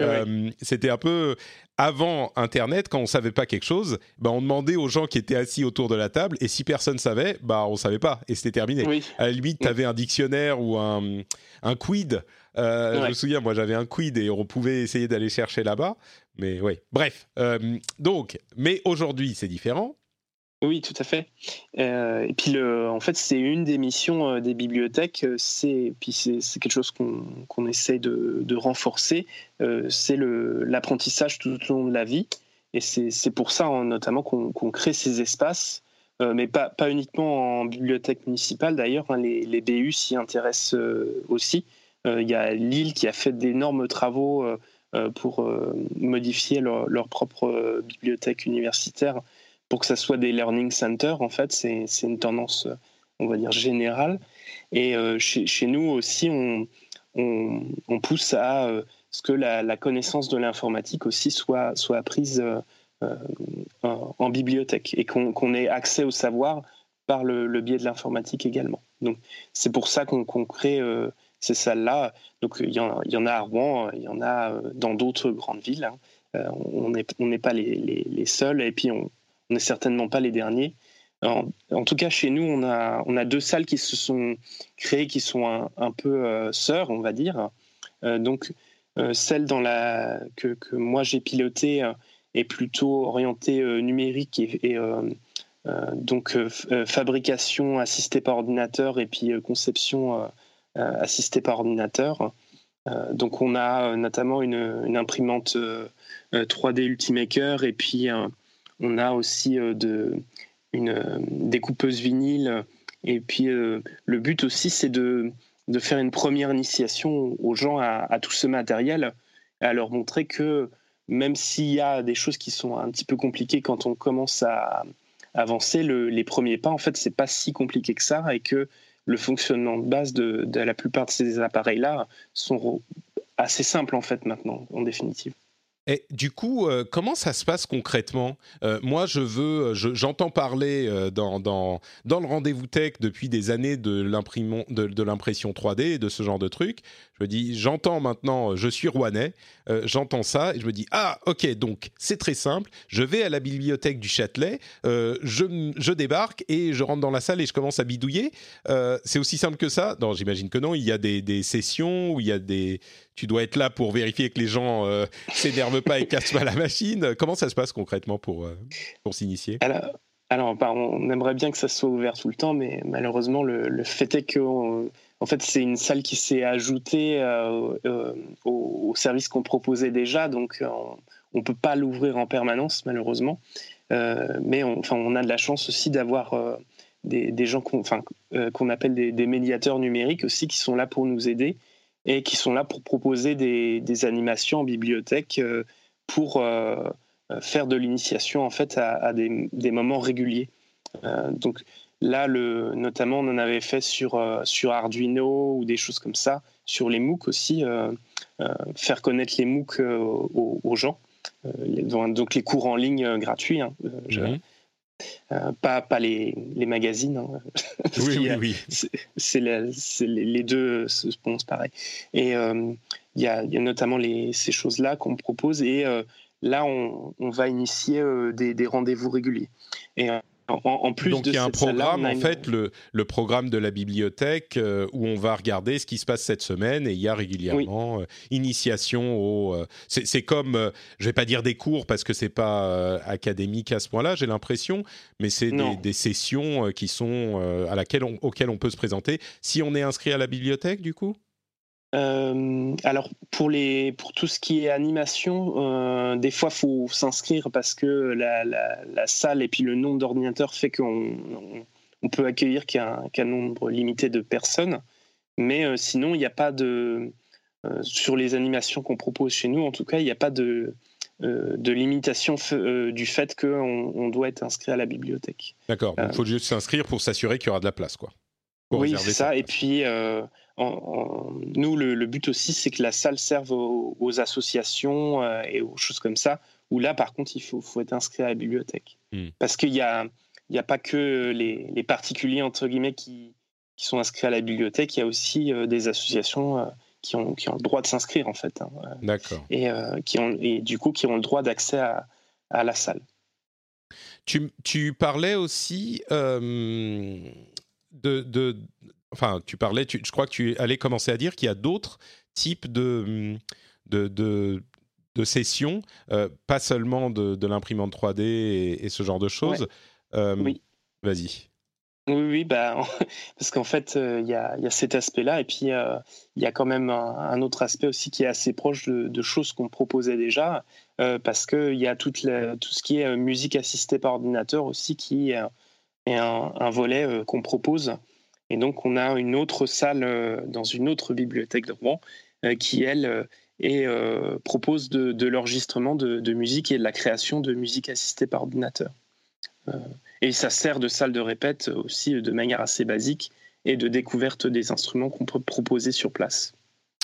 Ouais. Euh, C'était un peu avant Internet, quand on savait pas quelque chose, ben on demandait aux gens qui étaient assis autour de la table, et si personne savait, bah on savait pas, et c'était terminé. oui. À la limite, tu avais un dictionnaire ou un, un quid. Euh, Je Ouais. me souviens, moi j'avais un quid et on pouvait essayer d'aller chercher là-bas. Mais oui, bref. Euh, donc, mais aujourd'hui c'est différent. Oui, tout à fait. Euh, et puis, en fait, c'est une des missions euh, des bibliothèques. euh, C'est, puis c'est, quelque chose qu'on, qu'on essaie de, renforcer. c'est l'apprentissage tout au long de la vie. Et c'est, pour ça, hein, notamment, qu'on, crée ces espaces. mais pas, pas uniquement en bibliothèque municipale, d'ailleurs. hein, les, BU s'y intéressent aussi. Il y a Lille qui a fait d'énormes travaux pour modifier leur, leur propre bibliothèque universitaire pour que ça soit des learning centers, en fait, c'est une tendance, euh, on va dire, générale. Et euh, chez, chez nous aussi, on, on, pousse à euh, ce que la, connaissance de l'informatique aussi soit, soit apprise en, bibliothèque et qu'on qu'on ait accès au savoir par le, biais de l'informatique également. Donc, c'est pour ça qu'on qu'on crée ces salles-là. Donc, il y, en, il y en a à Rouen, il y en a dans d'autres grandes villes. hein. On n'est on pas les, les, les seuls et puis on, on n'est certainement pas les derniers. En, tout cas, chez nous, on a, deux salles qui se sont créées, qui sont un, un peu euh, sœurs, on va dire. Euh, donc, euh, celle dans la, que, moi j'ai pilotée est plutôt orientée numérique et, donc fabrication assistée par ordinateur et puis conception assistée par ordinateur. donc, on a notamment une, une imprimante 3D Ultimaker et puis on a aussi euh, une euh, découpeuse vinyle. Et puis euh, le but aussi, c'est de, faire une première initiation aux gens à, tout ce matériel, à leur montrer que même s'il y a des choses qui sont un petit peu compliquées quand on commence à, avancer, les premiers pas, en fait, c'est pas si compliqué que ça et que le fonctionnement de base de, de la plupart de ces appareils-là sont assez simples, en fait, maintenant, en définitive. Et du coup, euh, comment ça se passe concrètement? Euh, Moi, je veux, j'entends parler euh, dans, le rendez-vous tech depuis des années de l'impression de, de 3D et de ce genre de trucs. Je me dis, j'entends maintenant, je suis rouennais, j'entends ça et je me dis, ah, ok, donc c'est très simple. Je vais à la bibliothèque du Châtelet, je, je, débarque et je rentre dans la salle et je commence à bidouiller. c'est aussi simple que ça Non, j'imagine que non. Il y a des, des sessions où il y a des tu dois être là pour vérifier que les gens euh, s'énervent pas et cassent pas la machine. Comment ça se passe concrètement pour, euh, pour s'initier? Alors, alors, on aimerait bien que ça soit ouvert tout le temps, mais malheureusement, le, fait est que en fait, c'est une salle qui s'est ajoutée euh, au, service qu'on proposait déjà, donc on ne peut pas l'ouvrir en permanence, malheureusement. mais on, enfin, on a de la chance aussi d'avoir des, gens qu'on enfin, qu'on appelle des, médiateurs numériques aussi qui sont là pour nous aider et qui sont là pour proposer des, animations en bibliothèque euh, pour euh, faire de l'initiation en fait à, des, moments réguliers. Euh, donc là, le, notamment, on en avait fait sur, sur Arduino ou des choses comme ça, sur les MOOC aussi, faire connaître les MOOC aux, gens. donc les cours en ligne gratuits. Hein, euh, pas, pas les, les magazines. Hein. oui, oui, oui. C'est les, deux se pensent pareil. Et euh, il y, a, y, a, notamment ces choses-là qu'on propose. Et euh, là, on, on, va initier des, des rendez-vous réguliers. Et en, plus Donc il y a un programme, en fait, le, le, programme de la bibliothèque euh, où on va regarder ce qui se passe cette semaine et il y a régulièrement euh, initiation au. Euh, c'est comme, je vais pas dire des cours parce que c'est pas académique à ce point-là, j'ai l'impression, mais c'est des, des, sessions qui sont à laquelle auxquelles on peut se présenter si on est inscrit à la bibliothèque du coup? Euh, alors pour les pour tout ce qui est animation, euh, des fois faut s'inscrire parce que la, la, salle et puis le nombre d'ordinateurs fait qu'on on, peut accueillir qu'un nombre limité de personnes. Mais euh, sinon il n'y a pas de sur les animations qu'on propose chez nous, en tout cas il n'y a pas de de limitation du fait qu'on on doit être inscrit à la bibliothèque. D'accord, il faut juste s'inscrire pour s'assurer qu'il y aura de la place, quoi. Oui, c'est ça. Et puis, nous, le, but aussi, c'est que la salle serve aux, associations euh, et aux choses comme ça, où là, par contre, il faut, faut être inscrit à la bibliothèque. Hmm. Parce qu'il n'y a, a pas que les, particuliers, entre guillemets, qui, qui, sont inscrits à la bibliothèque, il y a aussi euh, des associations euh, qui, ont, qui ont le droit de s'inscrire, en fait. Hein, D'accord. Et, qui ont, et du coup, qui ont le droit d'accès à, à, la salle. Tu, tu parlais aussi de, de, enfin, tu parlais, je crois que tu allais commencer à dire qu'il y a d'autres types de, de, de, sessions, euh, pas seulement de, l'imprimante 3D et, ce genre de choses. Euh, oui. Vas-y. Oui, oui, bah, parce qu'en fait, euh, il y, a, y, a, cet aspect-là, et puis il y a quand même un, autre aspect aussi qui est assez proche de, choses qu'on proposait déjà, parce qu'il y a toute tout ce qui est musique assistée par ordinateur aussi, qui est, un, un, volet qu'on propose et donc, on a une autre salle euh, dans une autre bibliothèque de Rouen euh, qui, elle, euh, propose de, l'enregistrement de, musique et de la création de musique assistée par ordinateur. et ça sert de salle de répète aussi de manière assez basique et de découverte des instruments qu'on peut proposer sur place.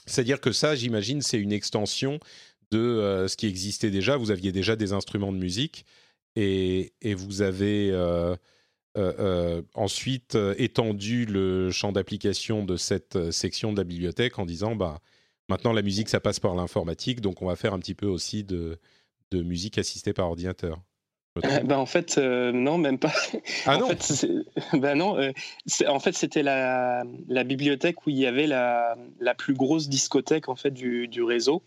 C'est-à-dire que ça, j'imagine, c'est une extension de ce qui existait déjà. Vous aviez déjà des instruments de musique et, vous avez ensuite euh, étendu le champ d'application de cette section de la bibliothèque en disant bah maintenant la musique ça passe par l'informatique donc on va faire un petit peu aussi de, de musique assistée par ordinateur. bah en fait non même pas. Ah non. bah non. en fait c'était la, la, bibliothèque où il y avait la, la plus grosse discothèque en fait du, du réseau.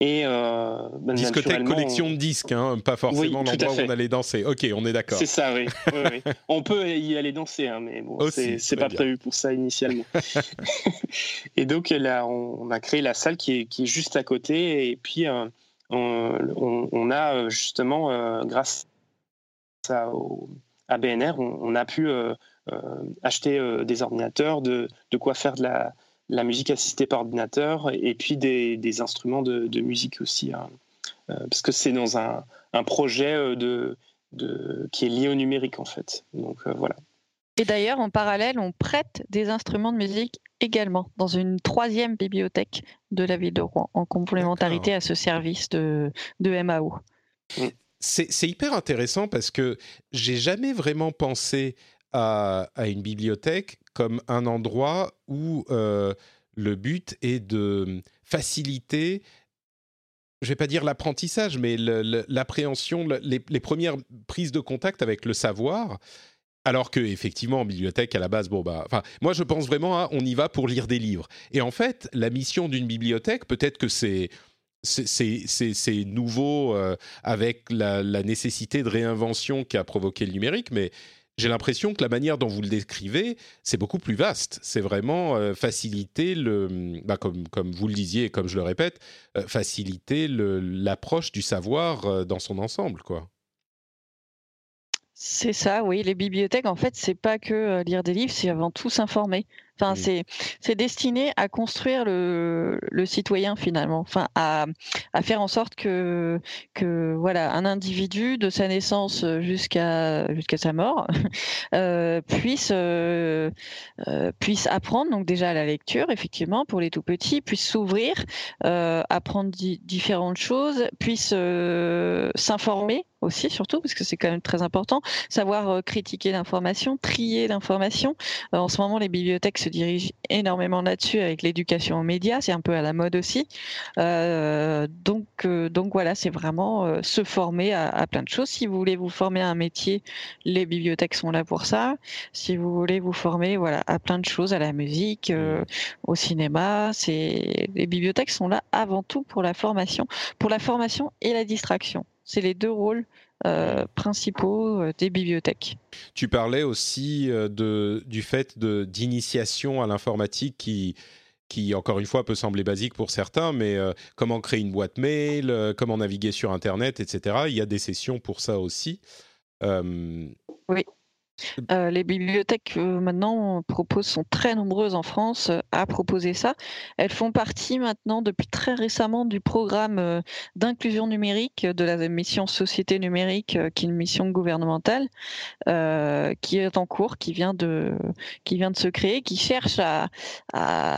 Et euh, ben, Discothèque, collection de disques, hein, pas forcément l'endroit où on allait danser. Ok, on est d'accord. C'est ça, oui. On peut y aller danser, hein, mais bon, c'est pas prévu pour ça initialement. et donc là, on, a créé la salle qui est, qui est juste à côté, et puis euh, on, on, a euh, justement, euh, grâce à, au, à BNR, on, a pu acheter des ordinateurs, de, de quoi faire de la la musique assistée par ordinateur et puis des, instruments de, musique aussi. Hein. Euh, parce que c'est dans un, projet euh, de, de, qui est lié au numérique en fait. Donc voilà. Et d'ailleurs, en parallèle, on prête des instruments de musique également dans une troisième bibliothèque de la ville de Rouen, en complémentarité à ce service de, de MAO. C'est hyper intéressant parce que j'ai jamais vraiment pensé à, à, une bibliothèque comme un endroit où euh, le but est de faciliter je vais pas dire l'apprentissage, mais l'appréhension, les, premières prises de contact avec le savoir. Alors que effectivement en bibliothèque à la base bon bah moi je pense vraiment à on y va pour lire des livres et en fait la mission d'une bibliothèque peut-être que c'est c'est nouveau euh, avec la, nécessité de réinvention qui a provoqué le numérique, mais j'ai l'impression que la manière dont vous le décrivez, c'est beaucoup plus vaste. C'est vraiment euh, faciliter le, bah, comme, comme vous le disiez et comme je le répète, euh, faciliter l'approche du savoir dans son ensemble, quoi. C'est ça, oui. Les bibliothèques, en fait, c'est pas que lire des livres, c'est avant tout s'informer. Enfin, mmh. c'est destiné à construire le, le citoyen finalement, enfin à, à, faire en sorte que que voilà un individu de sa naissance jusqu'à jusqu'à sa mort euh, puisse euh, euh, puisse apprendre donc déjà la lecture effectivement pour les tout petits, puisse s'ouvrir, euh, apprendre différentes choses, puisse euh, s'informer aussi surtout parce que c'est quand même très important, savoir critiquer l'information, trier l'information. en ce moment, les bibliothèques dirige énormément là-dessus avec l'éducation aux médias, c'est un peu à la mode aussi. Euh, donc, euh, donc voilà, c'est vraiment euh, se former à, plein de choses. Si vous voulez vous former à un métier, les bibliothèques sont là pour ça. Si vous voulez vous former, voilà, à plein de choses, à la musique, au cinéma, les bibliothèques sont là avant tout pour la formation, pour la formation et la distraction. C'est les deux rôles euh, principaux euh, des bibliothèques. Tu parlais aussi euh, de, du fait d'initiation à l'informatique qui, qui, encore une fois, peut sembler basique pour certains, mais comment créer une boîte mail, comment naviguer sur Internet, etc. Il y a des sessions pour ça aussi. Oui. Euh, les bibliothèques euh, maintenant proposent, sont très nombreuses en France euh, à proposer ça. Elles font partie maintenant depuis très récemment du programme d'inclusion numérique de la mission Société numérique, qui est une mission gouvernementale, qui est en cours, qui vient de, qui vient de se créer, qui cherche à,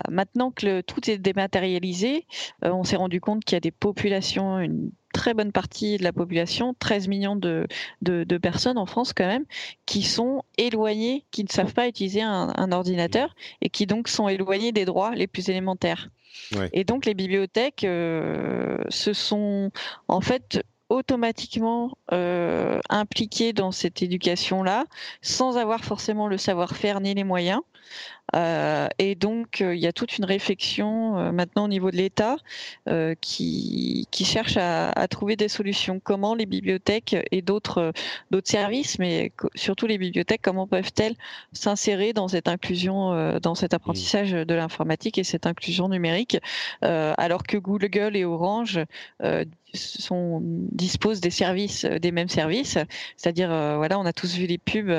maintenant que tout est dématérialisé, on s'est rendu compte qu'il y a des populations, une très bonne partie de la population, 13 millions de, de, personnes en France quand même, qui sont éloignées, qui ne savent pas utiliser un, ordinateur et qui donc sont éloignées des droits les plus élémentaires. Et donc les bibliothèques euh, se sont en fait automatiquement euh, impliquées dans cette éducation-là, sans avoir forcément le savoir-faire ni les moyens. Euh, et donc, euh, il y a toute une réflexion euh, maintenant au niveau de l'État qui, qui, cherche à, à, trouver des solutions. Comment les bibliothèques et d'autres d'autres services, mais surtout les bibliothèques, comment peuvent-elles s'insérer dans cette inclusion, dans cet apprentissage de l'informatique et cette inclusion numérique, alors que Google et Orange sont, disposent des services, des mêmes services, c'est-à-dire voilà, on a tous vu les pubs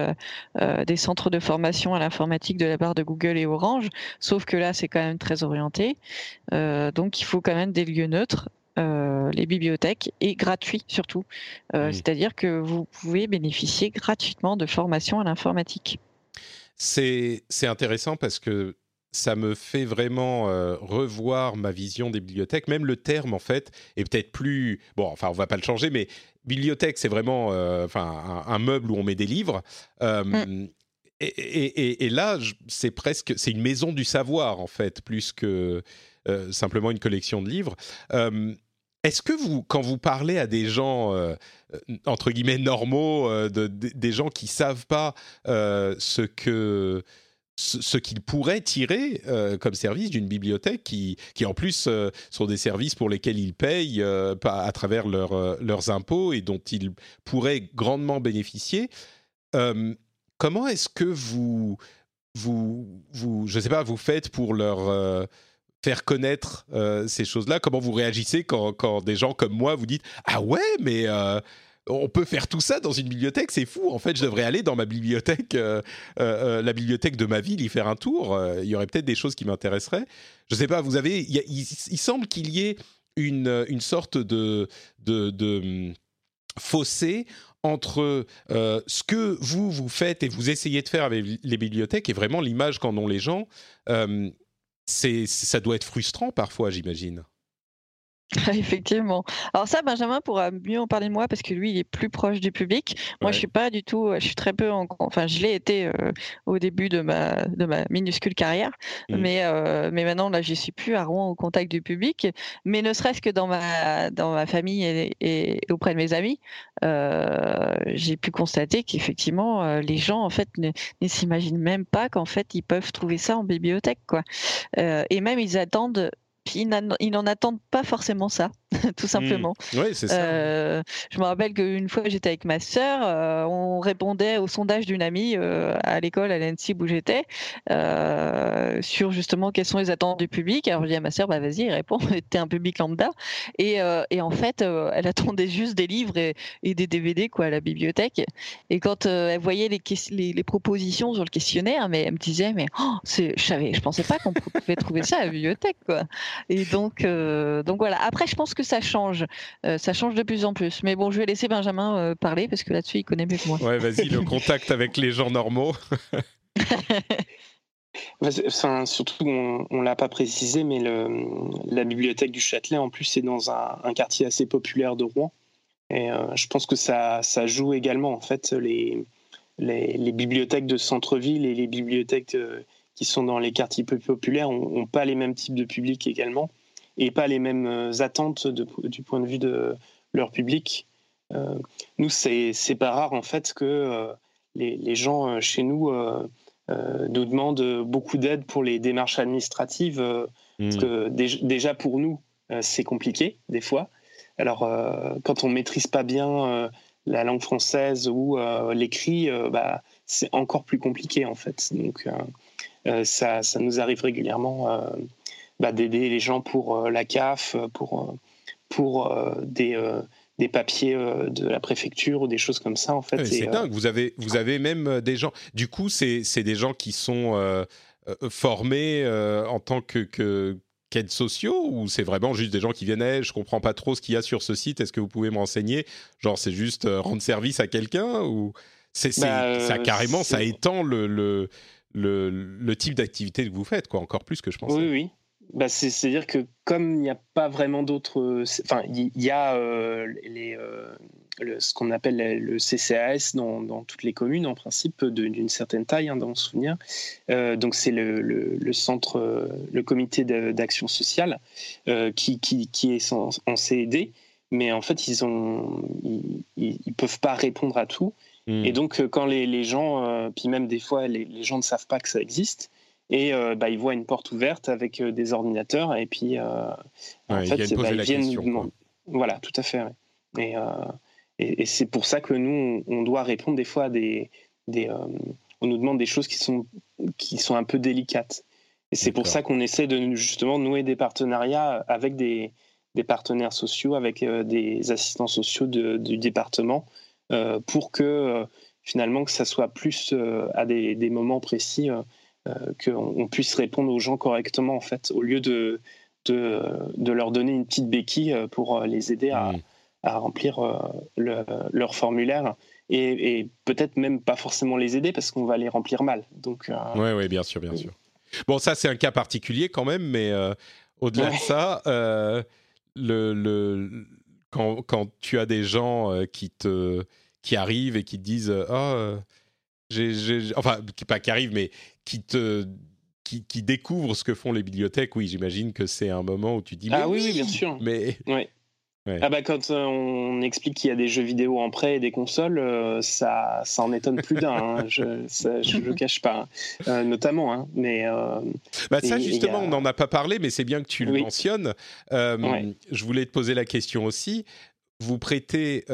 des centres de formation à l'informatique de la part de Google et Orange, sauf que là c'est quand même très orienté. Euh, donc il faut quand même des lieux neutres. Euh, les bibliothèques et gratuits surtout, euh, c'est-à-dire que vous pouvez bénéficier gratuitement de formations à l'informatique. C'est intéressant parce que ça me fait vraiment revoir ma vision des bibliothèques. Même le terme, en fait, est peut-être plus... Bon, enfin, on va pas le changer, mais bibliothèque, c'est vraiment enfin, un, meuble où on met des livres. Mm. Et, là, c'est presque, c'est une maison du savoir en fait, plus que euh, simplement une collection de livres. Euh, est-ce que vous, quand vous parlez à des gens euh, entre guillemets normaux, de, des gens qui savent pas ce que ce, qu'ils pourraient tirer comme service d'une bibliothèque, qui, qui en plus sont des services pour lesquels ils payent à travers leurs impôts et dont ils pourraient grandement bénéficier comment est-ce que vous, vous, vous, je sais pas, vous faites pour leur euh, faire connaître euh, ces choses-là? Comment vous réagissez quand, quand, des gens comme moi vous dites Ah ouais, mais euh, on peut faire tout ça dans une bibliothèque, c'est fou. En fait, je devrais aller dans ma bibliothèque, la bibliothèque de ma ville, y faire un tour. Il y aurait peut-être des choses qui m'intéresseraient. Je sais pas, vous avez, il, semble qu'il y ait une, une sorte de, de fossé entre ce que vous, vous faites et vous essayez de faire avec les bibliothèques et vraiment l'image qu'en ont les gens. c'est, ça doit être frustrant parfois, j'imagine. Effectivement. Alors ça, Benjamin pourra mieux en parler de moi parce que lui, il est plus proche du public. Moi, je suis pas du tout. Je suis très peu. En, enfin, je l'ai été euh, au début de ma de ma minuscule carrière, mmh. mais euh, mais maintenant là, je suis plus à Rouen au contact du public. Mais ne serait-ce que dans ma dans ma famille et, auprès de mes amis, euh, j'ai pu constater qu'effectivement, les gens en fait ne, ne s'imaginent même pas qu'en fait ils peuvent trouver ça en bibliothèque, quoi. et même ils attendent ils n'en attendent pas forcément ça. tout simplement. Mmh. Oui, c'est ça. Euh, je me rappelle qu'une fois, j'étais avec ma sœur, euh, on répondait au sondage d'une amie euh, à l'école, à l'ENSI où j'étais, sur justement quelles sont les attentes du public. Alors, je dis à ma sœur, bah, vas-y, réponds, t'es un public lambda. Et, et en fait, elle attendait juste des livres et, des DVD quoi, à la bibliothèque. Et quand elle voyait les, les, propositions sur le questionnaire, mais elle me disait, mais oh, je savais, je pensais pas qu'on pouvait trouver ça à la bibliothèque. Quoi. Et donc, donc voilà. Après, je pense que ça change. Euh, ça change de plus en plus. Mais bon, je vais laisser Benjamin euh, parler parce que là-dessus, il connaît mieux que moi. Ouais, vas-y, le contact avec les gens normaux. Enfin, surtout, on ne l'a pas précisé, mais le, la bibliothèque du Châtelet, en plus, c'est dans un, quartier assez populaire de Rouen. Et euh, je pense que ça, ça, joue également, en fait, les, les, bibliothèques de centre-ville et les bibliothèques qui sont dans les quartiers peu populaires n'ont pas les mêmes types de public également et pas les mêmes euh, attentes du point de vue de leur public. Euh, nous, c'est pas rare en fait que euh, les, gens chez nous nous demandent beaucoup d'aide pour les démarches administratives, parce que hmm. déjà pour nous, c'est compliqué des fois. Alors, quand on maîtrise pas bien la langue française ou l'écrit, bah, c'est encore plus compliqué en fait. Donc, ça, ça, nous arrive régulièrement bah, d'aider les gens pour euh, la CAF, pour, euh, pour euh, des des papiers de la préfecture ou des choses comme ça en fait. c'est dingue. Vous avez vous avez même des gens. Du coup, c'est des gens qui sont formés en tant que, que qu'aides sociaux ou c'est vraiment juste des gens qui viennent hey, je comprends pas trop ce qu'il y a sur ce site est-ce que vous pouvez me renseigner genre c'est juste rendre service à quelqu'un ou c'est bah, ça carrément ça étend le le, le, type d'activité que vous faites quoi encore plus que je pensais oui oui bah C'est-à-dire que comme il n'y a pas vraiment d'autres... Enfin, il y, a euh, les, euh, ce qu'on appelle le CCAS dans, dans, toutes les communes, en principe, d'une certaine taille, hein, dans le souvenir. Euh, donc c'est le, le, centre, le comité d'action sociale qui, qui, qui, est en, CED, mais en fait, ils ne ils, ils, peuvent pas répondre à tout. Hmm. Et donc, quand les, les gens, puis même des fois, les, les gens ne savent pas que ça existe, et euh, bah, ils voient une porte ouverte avec euh, des ordinateurs et puis euh, en fait ils, bah, viennent voilà tout à fait et, et, c'est pour ça que nous on, doit répondre des fois à des, des on nous demande des choses qui sont qui sont un peu délicates. Et c'est pour ça qu'on essaie de justement nouer des partenariats avec des, des partenaires sociaux avec des assistants sociaux du département pour que finalement que ça soit plus à des, des moments précis euh, qu'on puisse répondre aux gens correctement, en fait, au lieu de, de, leur donner une petite béquille euh, pour euh, les aider à, mm. remplir leur formulaire et, peut-être même pas forcément les aider parce qu'on va les remplir mal. Donc, oui, oui, bien sûr, bien sûr. Bon, ça, c'est un cas particulier quand même, mais au-delà de ça, le, le, quand, quand, tu as des gens qui, te, qui arrivent et qui te disent Ah, j'ai, enfin, pas qui arrivent, mais qui te qui, qui, découvrent ce que font les bibliothèques, oui, j'imagine que c'est un moment où tu dis. ah oui, oui, bien sûr. Mais. Ouais. Ah bah quand euh, on explique qu'il y a des jeux vidéo en prêt et des consoles, euh, ça, ça en étonne plus d'un. Hein. je ne le cache pas, hein. euh, notamment. Hein. Mais bah ça justement, on n'en a pas parlé, mais c'est bien que tu le mentionnes. Je voulais te poser la question aussi. Vous prêtez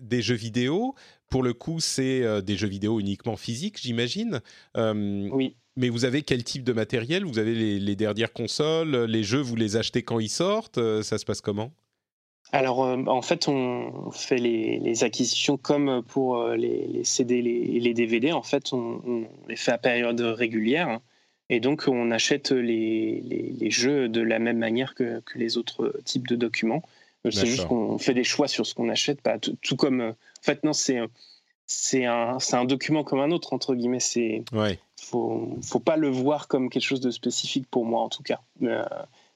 des jeux vidéo pour le coup, c'est euh, des jeux vidéo uniquement physiques, j'imagine. Euh, oui. Mais vous avez quel type de matériel? Vous avez les, dernières consoles Les jeux, vous les achetez quand ils sortent euh, Ça se passe comment? Alors, en fait, on fait les, acquisitions comme pour les, CD et les, DVD. En fait, on, les fait à période régulière. Et donc, on achète les, jeux de la même manière que, les autres types de documents. C'est juste qu'on fait des choix sur ce qu'on achète, pas tout, comme. en fait, non, c'est c'est un, un document comme un autre entre guillemets. C'est ouais. faut faut pas le voir comme quelque chose de spécifique pour moi en tout cas.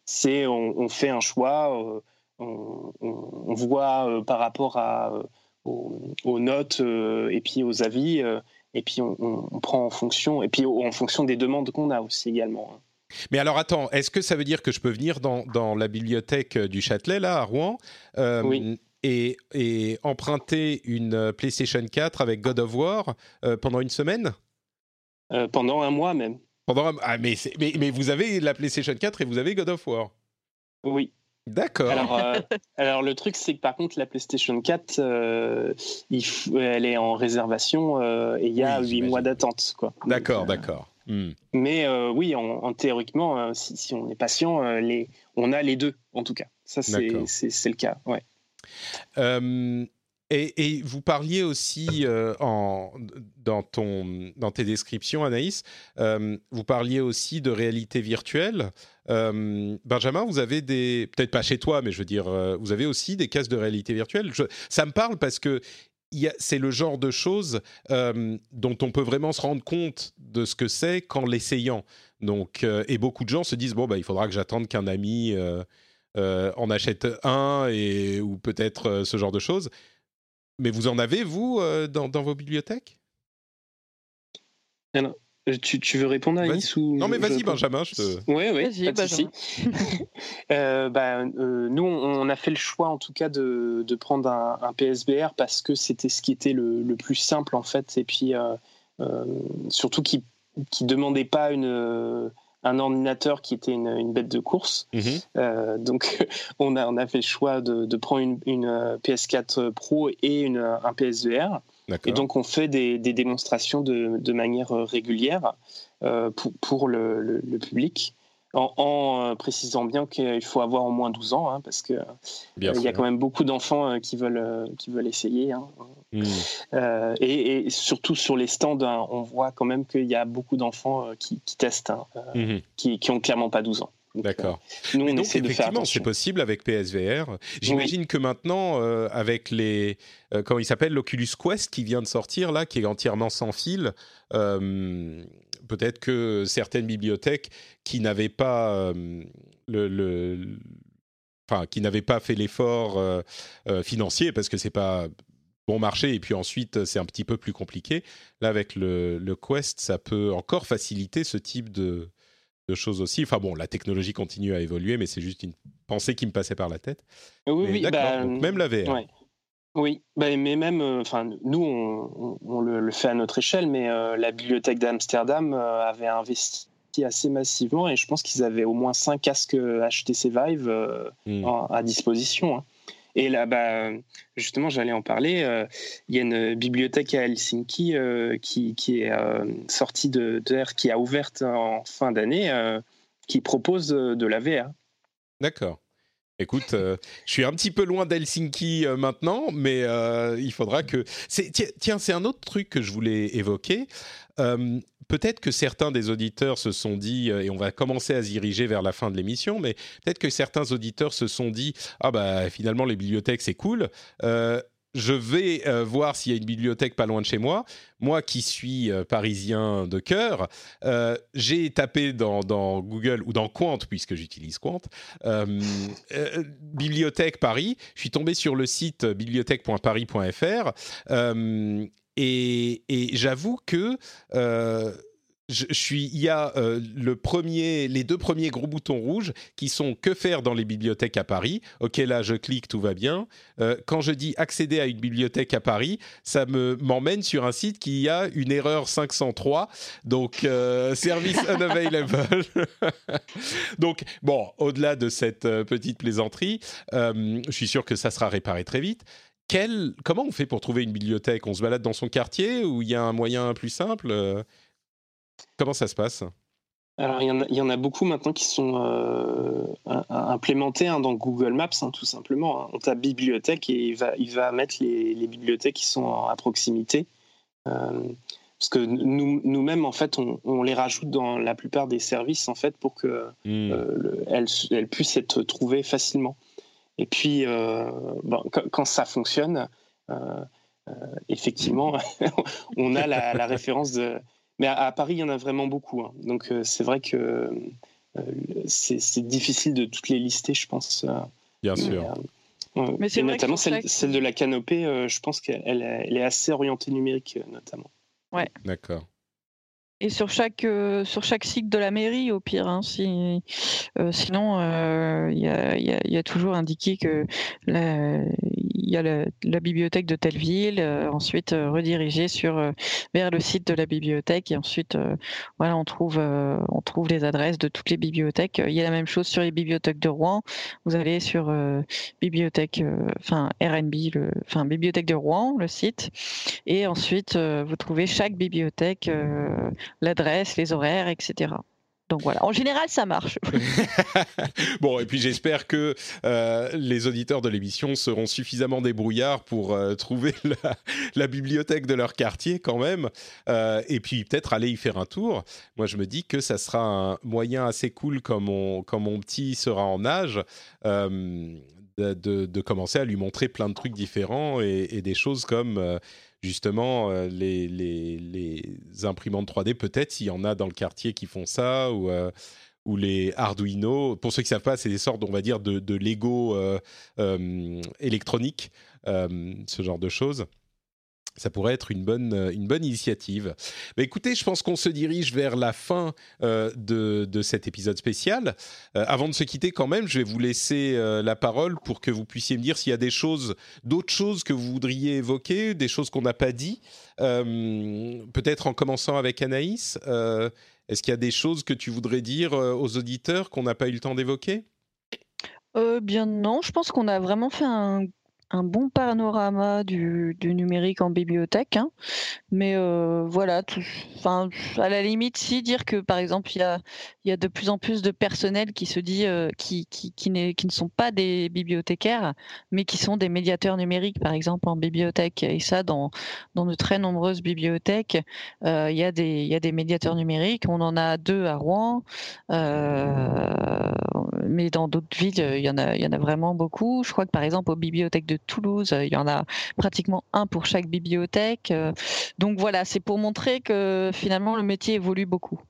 c'est on, fait un choix, on, on, voit par rapport à aux, notes et puis aux avis et puis on, prend en fonction, et puis en fonction des demandes qu'on a aussi également. Hein. Mais alors attends, est-ce que ça veut dire que je peux venir dans, dans la bibliothèque du Châtelet, là, à Rouen euh, et, et, emprunter une PlayStation 4 avec God of War euh, pendant une semaine? Euh, Pendant un mois même. Pendant Ah, mais, mais, mais vous avez la PlayStation 4 et vous avez God of War? Oui. D'accord. Alors, euh, alors, le truc, c'est que par contre, la PlayStation 4, euh, il elle est en réservation euh, et il y a huit 8 mois d'attente. D'accord, d'accord. Hmm. Mais oui, en, théoriquement, si, on est patient, les, on a les deux, en tout cas. Ça, c'est le cas. Ouais. Et, vous parliez aussi en, dans, ton, dans tes descriptions, Anaïs, vous parliez aussi de réalité virtuelle. Euh, Benjamin, vous avez des, peut-être pas chez toi, mais je veux dire, euh, vous avez aussi des cases de réalité virtuelle. ça me parle parce que c'est le genre de choses euh, dont on peut vraiment se rendre compte de ce que c'est qu'en l'essayant. Donc, et beaucoup de gens se disent bon bah il faudra que j'attende qu'un ami en achète un et ou peut-être ce genre de choses. Mais vous en avez vous dans, dans, vos bibliothèques? Euh, tu, veux répondre à Alice ou Non mais vas-y Benjamin, je te... Oui, oui, pas de euh, bah, euh, nous, on a fait le choix en tout cas de, de prendre un, PSBR parce que c'était ce qui était le, le, plus simple en fait et puis surtout qui qui demandait pas une un ordinateur qui était une, une bête de course. Mhm. donc, on a, on a fait le choix de, de prendre une, une, PS4 Pro et une, un PSVR. Et donc, on fait des, démonstrations de, manière euh, régulière euh, pour, le, public, en, euh, précisant bien qu'il faut avoir au moins 12 ans, hein, parce qu'il il y a quand même beaucoup d'enfants qui, veulent, qui veulent essayer. Hein. Hmm. et, surtout sur les stands, hein, on voit quand même qu'il y a beaucoup d'enfants qui, testent, mhm. qui n'ont clairement pas 12 ans. D'accord. Nous, on essaie de c'est possible avec PSVR. J'imagine que maintenant, euh, avec les, euh, comment il s'appelle, l'Oculus Quest qui vient de sortir là, qui est entièrement sans fil, euh, peut-être que certaines bibliothèques qui n'avaient pas le, enfin, qui n'avaient pas fait l'effort financier parce que c'est pas bon marché et puis ensuite c'est un petit peu plus compliqué. Là, avec le, le Quest, ça peut encore faciliter ce type de de choses aussi. Enfin bon, la technologie continue à évoluer, mais c'est juste une pensée qui me passait par la tête. Oui, oui, bah, même la VR. Oui, bah, mais même, euh, enfin, nous, on, le, fait à notre échelle, mais euh, la bibliothèque d'Amsterdam euh, avait investi assez massivement et je pense qu'ils avaient au moins 5 casques HTC Vive hmm. à disposition. Hein. Et là, bah, justement, j'allais en parler. Euh, il y a une bibliothèque à Helsinki euh, qui, qui, est euh, sortie de, de qui a ouverte en fin d'année, qui propose de la VR. D'accord. Écoute, je suis un petit peu loin d'Helsinki maintenant, mais il faudra que. Tiens, c'est un autre truc que je voulais évoquer peut-être que certains des auditeurs se sont dit, euh, et on va commencer à se diriger vers la fin de l'émission, mais peut-être que certains auditeurs se sont dit, ah bah finalement les bibliothèques c'est cool. Euh, je vais euh, voir s'il y a une bibliothèque pas loin de chez moi. Moi qui suis parisien de cœur, j'ai tapé dans, Google ou dans Quant, puisque j'utilise Quant, bibliothèque Paris. Je suis tombé sur le site bibliothèque.paris.fr et, j'avoue que euh, je, suis, il y a euh, le premier, les deux premiers gros boutons rouges qui sont que faire dans les bibliothèques à Paris. Ok, là je clique, tout va bien. Euh, quand je dis accéder à une bibliothèque à Paris, ça me m'emmène sur un site qui a une erreur 503, donc service unavailable. donc bon, au-delà de cette petite plaisanterie, je suis sûr que ça sera réparé très vite comment on fait pour trouver une bibliothèque? On se balade dans son quartier ou il y a un moyen plus simple euh, Comment ça se passe? Alors, il y, en a, beaucoup maintenant qui sont euh, implémentés hein, dans Google Maps, hein, tout simplement. Hein. On tape bibliothèque et il va, il va mettre les, bibliothèques qui sont à proximité. Euh, parce que nous, nous-mêmes, en fait, on, les rajoute dans la plupart des services, en fait, pour qu'elles elles puissent être trouvées facilement. Et puis, bon, quand, ça fonctionne, effectivement, on a la, référence de. Mais à, Paris, il y en a vraiment beaucoup. Hein. Donc, c'est vrai que c'est difficile de toutes les lister, je pense. Bien sûr. Mais et notamment celle, de la canopée, je pense qu'elle est assez orientée numérique, notamment. Ouais. D'accord. Et sur chaque, euh, sur chaque site de la mairie, au pire. Hein, euh, sinon, euh, il y, a, y, a, toujours indiqué que il y a la, bibliothèque de telle ville, ensuite redirigé sur, vers le site de la bibliothèque, et ensuite, voilà, on trouve, on trouve les adresses de toutes les bibliothèques. Il y a la même chose sur les bibliothèques de Rouen. Vous allez sur bibliothèque, enfin RNB, enfin bibliothèque de Rouen, le site, et ensuite vous trouvez chaque bibliothèque l'adresse, les horaires, etc. Donc voilà, en général, ça marche. bon, et puis j'espère que euh, les auditeurs de l'émission seront suffisamment débrouillards pour euh, trouver la, bibliothèque de leur quartier quand même, euh, et puis peut-être aller y faire un tour. Moi, je me dis que ça sera un moyen assez cool quand mon, quand mon petit sera en âge. De, commencer à lui montrer plein de trucs différents et, des choses comme justement euh, les, imprimantes 3D, peut-être s'il y en a dans le quartier qui font ça, ou, euh, les Arduino. Pour ceux qui ne savent pas, c'est des sortes, on va dire, de, de Lego euh, électronique, ce genre de choses ça pourrait être une bonne, euh, une bonne initiative. Écoutez, je pense qu'on se dirige vers la fin euh, de, de, cet épisode spécial. Euh, avant de se quitter quand même, je vais vous laisser la parole pour que vous puissiez me dire s'il y a des choses, d'autres choses que vous voudriez évoquer, des choses qu'on n'a pas dit. Peut-être en commençant avec Anaïs. Est-ce qu'il y a des choses que tu voudrais dire aux auditeurs qu'on n'a pas eu le temps d'évoquer? Bien non, je pense qu'on a vraiment fait un un bon panorama du, numérique en bibliothèque. Hein. Mais euh, voilà, à la limite, si dire que par exemple, il y a, y a de plus en plus de personnel qui se dit euh, qui, qui, qui, qui, ne sont pas des bibliothécaires, mais qui sont des médiateurs numériques, par exemple, en bibliothèque. Et ça, dans, dans de très nombreuses bibliothèques, euh, il, y a des, y a des médiateurs numériques. On en a deux à Rouen, mais dans d'autres villes, il y, en a, y en a vraiment beaucoup. Je crois que par exemple, aux bibliothèques de Toulouse. Il y en a pratiquement un pour chaque bibliothèque. Euh, donc voilà, c'est pour montrer que finalement le métier évolue beaucoup.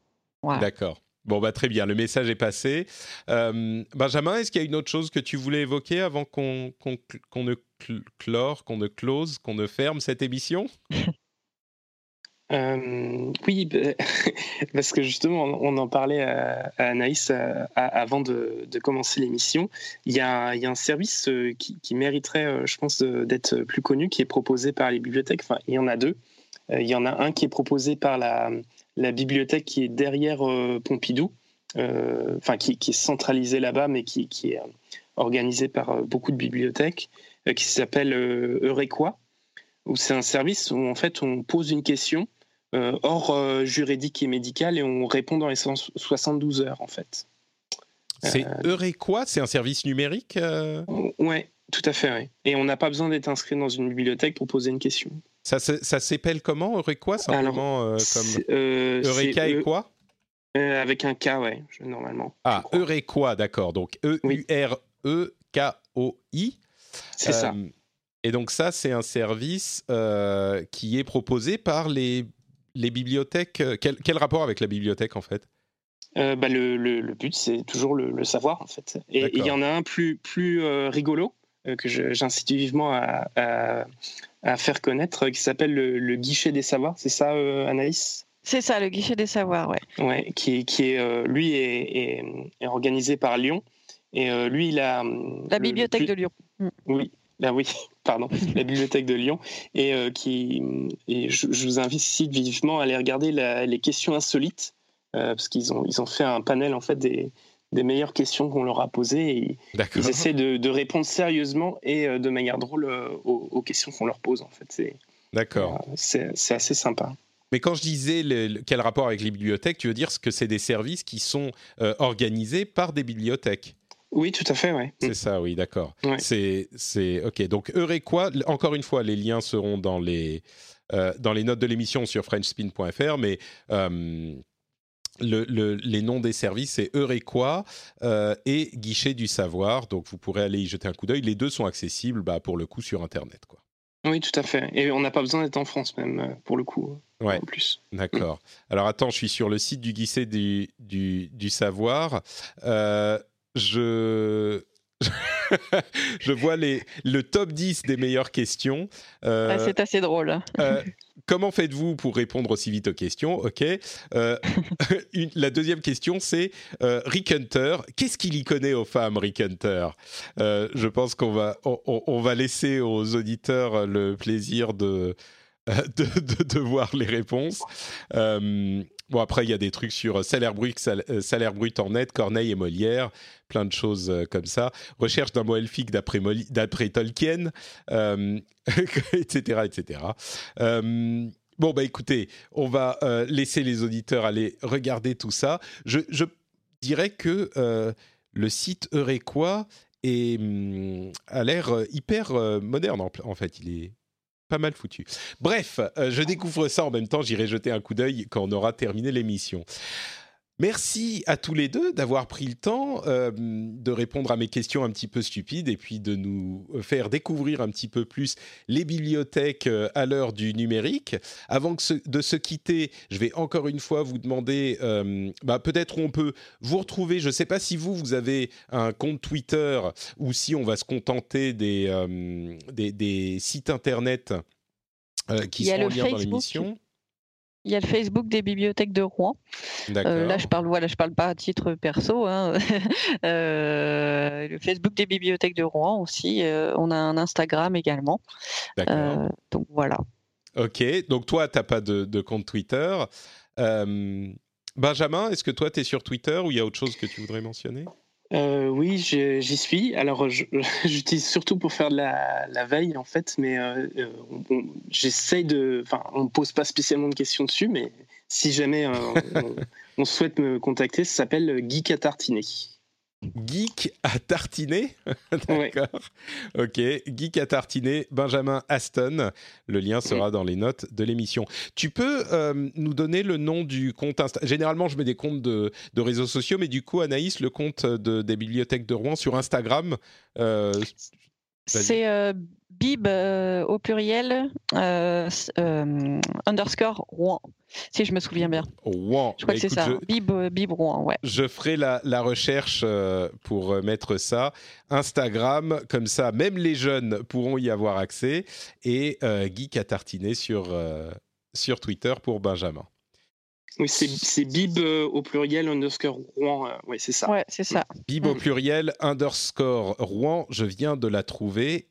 D'accord. Bon, bah, très bien, le message est passé. Euh, Benjamin, est-ce qu'il y a une autre chose que tu voulais évoquer avant qu'on ne clore, qu'on ne close, qu'on ne ferme cette émission? Euh, oui, bah, parce que justement, on en parlait à, Anaïs euh, avant de, commencer l'émission. Il y, a, un service euh, qui, mériterait, je pense, d'être plus connu, qui est proposé par les bibliothèques. Enfin, il y en a deux. Il y en a un qui est proposé par la, bibliothèque qui est derrière Pompidou, enfin, qui, est centralisé là-bas, mais qui, est organisé par beaucoup de bibliothèques, qui s'appelle Eurequa c'est un service où en fait on pose une question hors euh, juridique et médical et on répond dans les 72 heures en fait. C'est euh, quoi C'est un service numérique Ouais, tout à fait. Et on n'a pas besoin d'être inscrit dans une bibliothèque pour poser une question. Ça, ça s'appelle comment Eurequa Simplement comme Eureka et quoi? Avec un K, ouais, normalement. Ah, Eurequa, d'accord. Donc E-U-R-E-K-O-I. C'est ça. Et donc ça, c'est un service qui est proposé par les les bibliothèques, euh, quel, rapport avec la bibliothèque en fait? Euh, bah, le, but, c'est toujours le, savoir en fait. Et il y en a un plus, plus euh, rigolo que j'incite vivement à, faire connaître qui s'appelle le, guichet des savoirs. C'est ça, Anaïs? C'est ça, le guichet des savoirs, ouais. Ouais, qui, qui est, lui est, organisé par Lyon. Et lui, il a. La bibliothèque de Lyon. Mm. Oui, ben oui, pardon, la bibliothèque de Lyon, et euh, qui, et je, vous invite vivement à aller regarder les questions insolites, euh, parce qu'ils ont, ils ont fait un panel en fait des, des meilleures questions qu'on leur a posées, et ils essaient de, répondre sérieusement et euh, de manière drôle aux, questions qu'on leur pose en fait. C'est, D'accord. c'est, assez sympa. Mais quand je disais quel rapport avec les bibliothèques, tu veux dire que c'est des services qui sont organisés par des bibliothèques? Oui, tout à fait, oui. C'est ça, oui, d'accord. C'est, c'est ok. Donc Eurequa, encore une fois, les liens seront dans les euh, dans les notes de l'émission sur FrenchSpin.fr, mais euh, les noms des services, c'est Eurequa euh, et Guichet du Savoir. Donc, vous pourrez aller y jeter un coup d'œil. Les deux sont accessibles, bah, pour le coup, sur Internet. Quoi. Oui, tout à fait. Et on n'a pas besoin d'être en France, même, euh, pour le coup. Ouais. En plus. D'accord. Alors, attends, je suis sur le site du Guichet du, du, du Savoir. Je je vois les, le top 10 des meilleures questions. Euh, ah, c'est assez drôle. Euh, comment faites-vous pour répondre aussi vite aux questions? Ok. Euh, la deuxième question, c'est Rick Hunter. Qu'est-ce qu'il y connaît aux femmes, Rick Hunter? Je pense qu'on va, on, va laisser aux auditeurs le plaisir de, de, de, voir les réponses. Bon, après, il y a des trucs sur salaire brut, salaire brut en net, Corneille et Molière, plein de choses comme ça. Recherche d'un mot elfique d'après, Tolkien, etc. etc. bon, bah écoutez, on va laisser les auditeurs aller regarder tout ça. Je, dirais que le site Eurequois est, a l'air hyper moderne, en fait. Il est mal foutu. Bref, euh, je découvre ça en même temps, j'irai jeter un coup d'œil quand on aura terminé l'émission. Merci à tous les deux d'avoir pris le temps euh, de répondre à mes questions un petit peu stupides et puis de nous faire découvrir un petit peu plus les bibliothèques euh, à l'heure du numérique. Avant de se quitter, je vais encore une fois vous demander, euh, bah, peut-être on peut vous retrouver, je ne sais pas si vous, vous avez un compte Twitter ou si on va se contenter des, des, sites Internet qui sont en lien dans l'émission. Il y a le Facebook des bibliothèques de Rouen. Euh, là, je parle, voilà, je parle pas à titre perso. Hein. euh, le Facebook des bibliothèques de Rouen aussi. Euh, on a un Instagram également. Donc voilà. Ok. Donc toi, tu n'as pas de, de, compte Twitter. Benjamin, est-ce que toi, tu es sur Twitter ou il y a autre chose que tu voudrais mentionner? Euh, oui, j'y suis. Alors, j'utilise surtout pour faire de la, veille, en fait, mais euh, euh, j'essaye de. Enfin, on ne pose pas spécialement de questions dessus, mais si jamais on, souhaite me contacter, ça s'appelle Geek à tartiner. Geek à tartiner D'accord. Ok, Geek à tartiner, Benjamin Aston. Le lien sera dans les notes de l'émission. Tu peux euh, nous donner le nom du compte Instagram Généralement, je mets des comptes de, réseaux sociaux, mais du coup, Anaïs, le compte des bibliothèques de Rouen sur Instagram. Euh, c'est euh, Bib au pluriel underscore Rouen si je me souviens bien. Rouen. Je crois bah, que c'est ça. Bib, euh, Bib Rouen, ouais. Je ferai la, la recherche euh, pour euh, mettre ça. Instagram, comme ça, même les jeunes pourront y avoir accès. Et Geek à tartiner sur, sur Twitter pour Benjamin. Oui, c'est Bib au pluriel underscore Rouen. oui, c'est ça. Ouais, c'est ça. Bib au mm. pluriel underscore Rouen. Je viens de la trouver.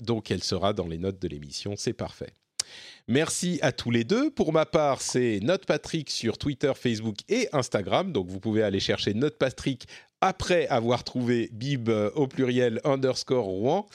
donc, elle sera dans les notes de l'émission. C'est parfait. Merci à tous les deux. Pour ma part, c'est Note Patrick sur Twitter, Facebook et Instagram. Donc vous pouvez aller chercher Note Patrick après avoir trouvé bib euh, au pluriel underscore Rouen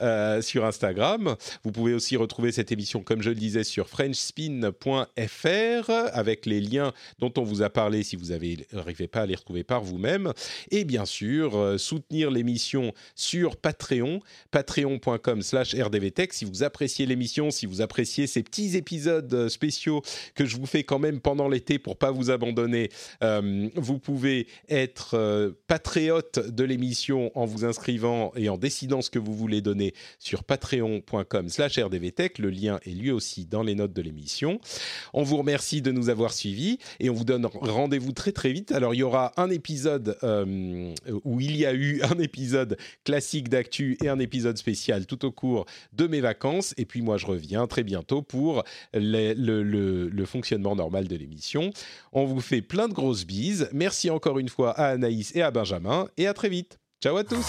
euh, sur Instagram. Vous pouvez aussi retrouver cette émission, comme je le disais, sur frenchspin.fr avec les liens dont on vous a parlé si vous n'arrivez pas à les retrouver par vous-même. Et bien sûr, euh, soutenir l'émission sur Patreon, patreon.com slash rdvtech. Si vous appréciez l'émission, si vous appréciez ces petits épisodes spéciaux que je vous fais quand même pendant l'été pour pas vous abandonner, vous pouvez être patriote de l'émission en vous inscrivant et en décidant ce que vous voulez donner sur patreon.com slash rdvtech. Le lien est lui aussi dans les notes de l'émission. On vous remercie de nous avoir suivis et on vous donne rendez-vous très très vite. Alors il y aura un épisode euh, où il y a eu un épisode classique d'actu et un épisode spécial tout au cours de mes vacances. Et puis moi je reviens très bientôt pour le, fonctionnement normal de l'émission. On vous fait plein de grosses bises. Merci encore une fois à Anaïs et à Benjamin et à très vite. Ciao à tous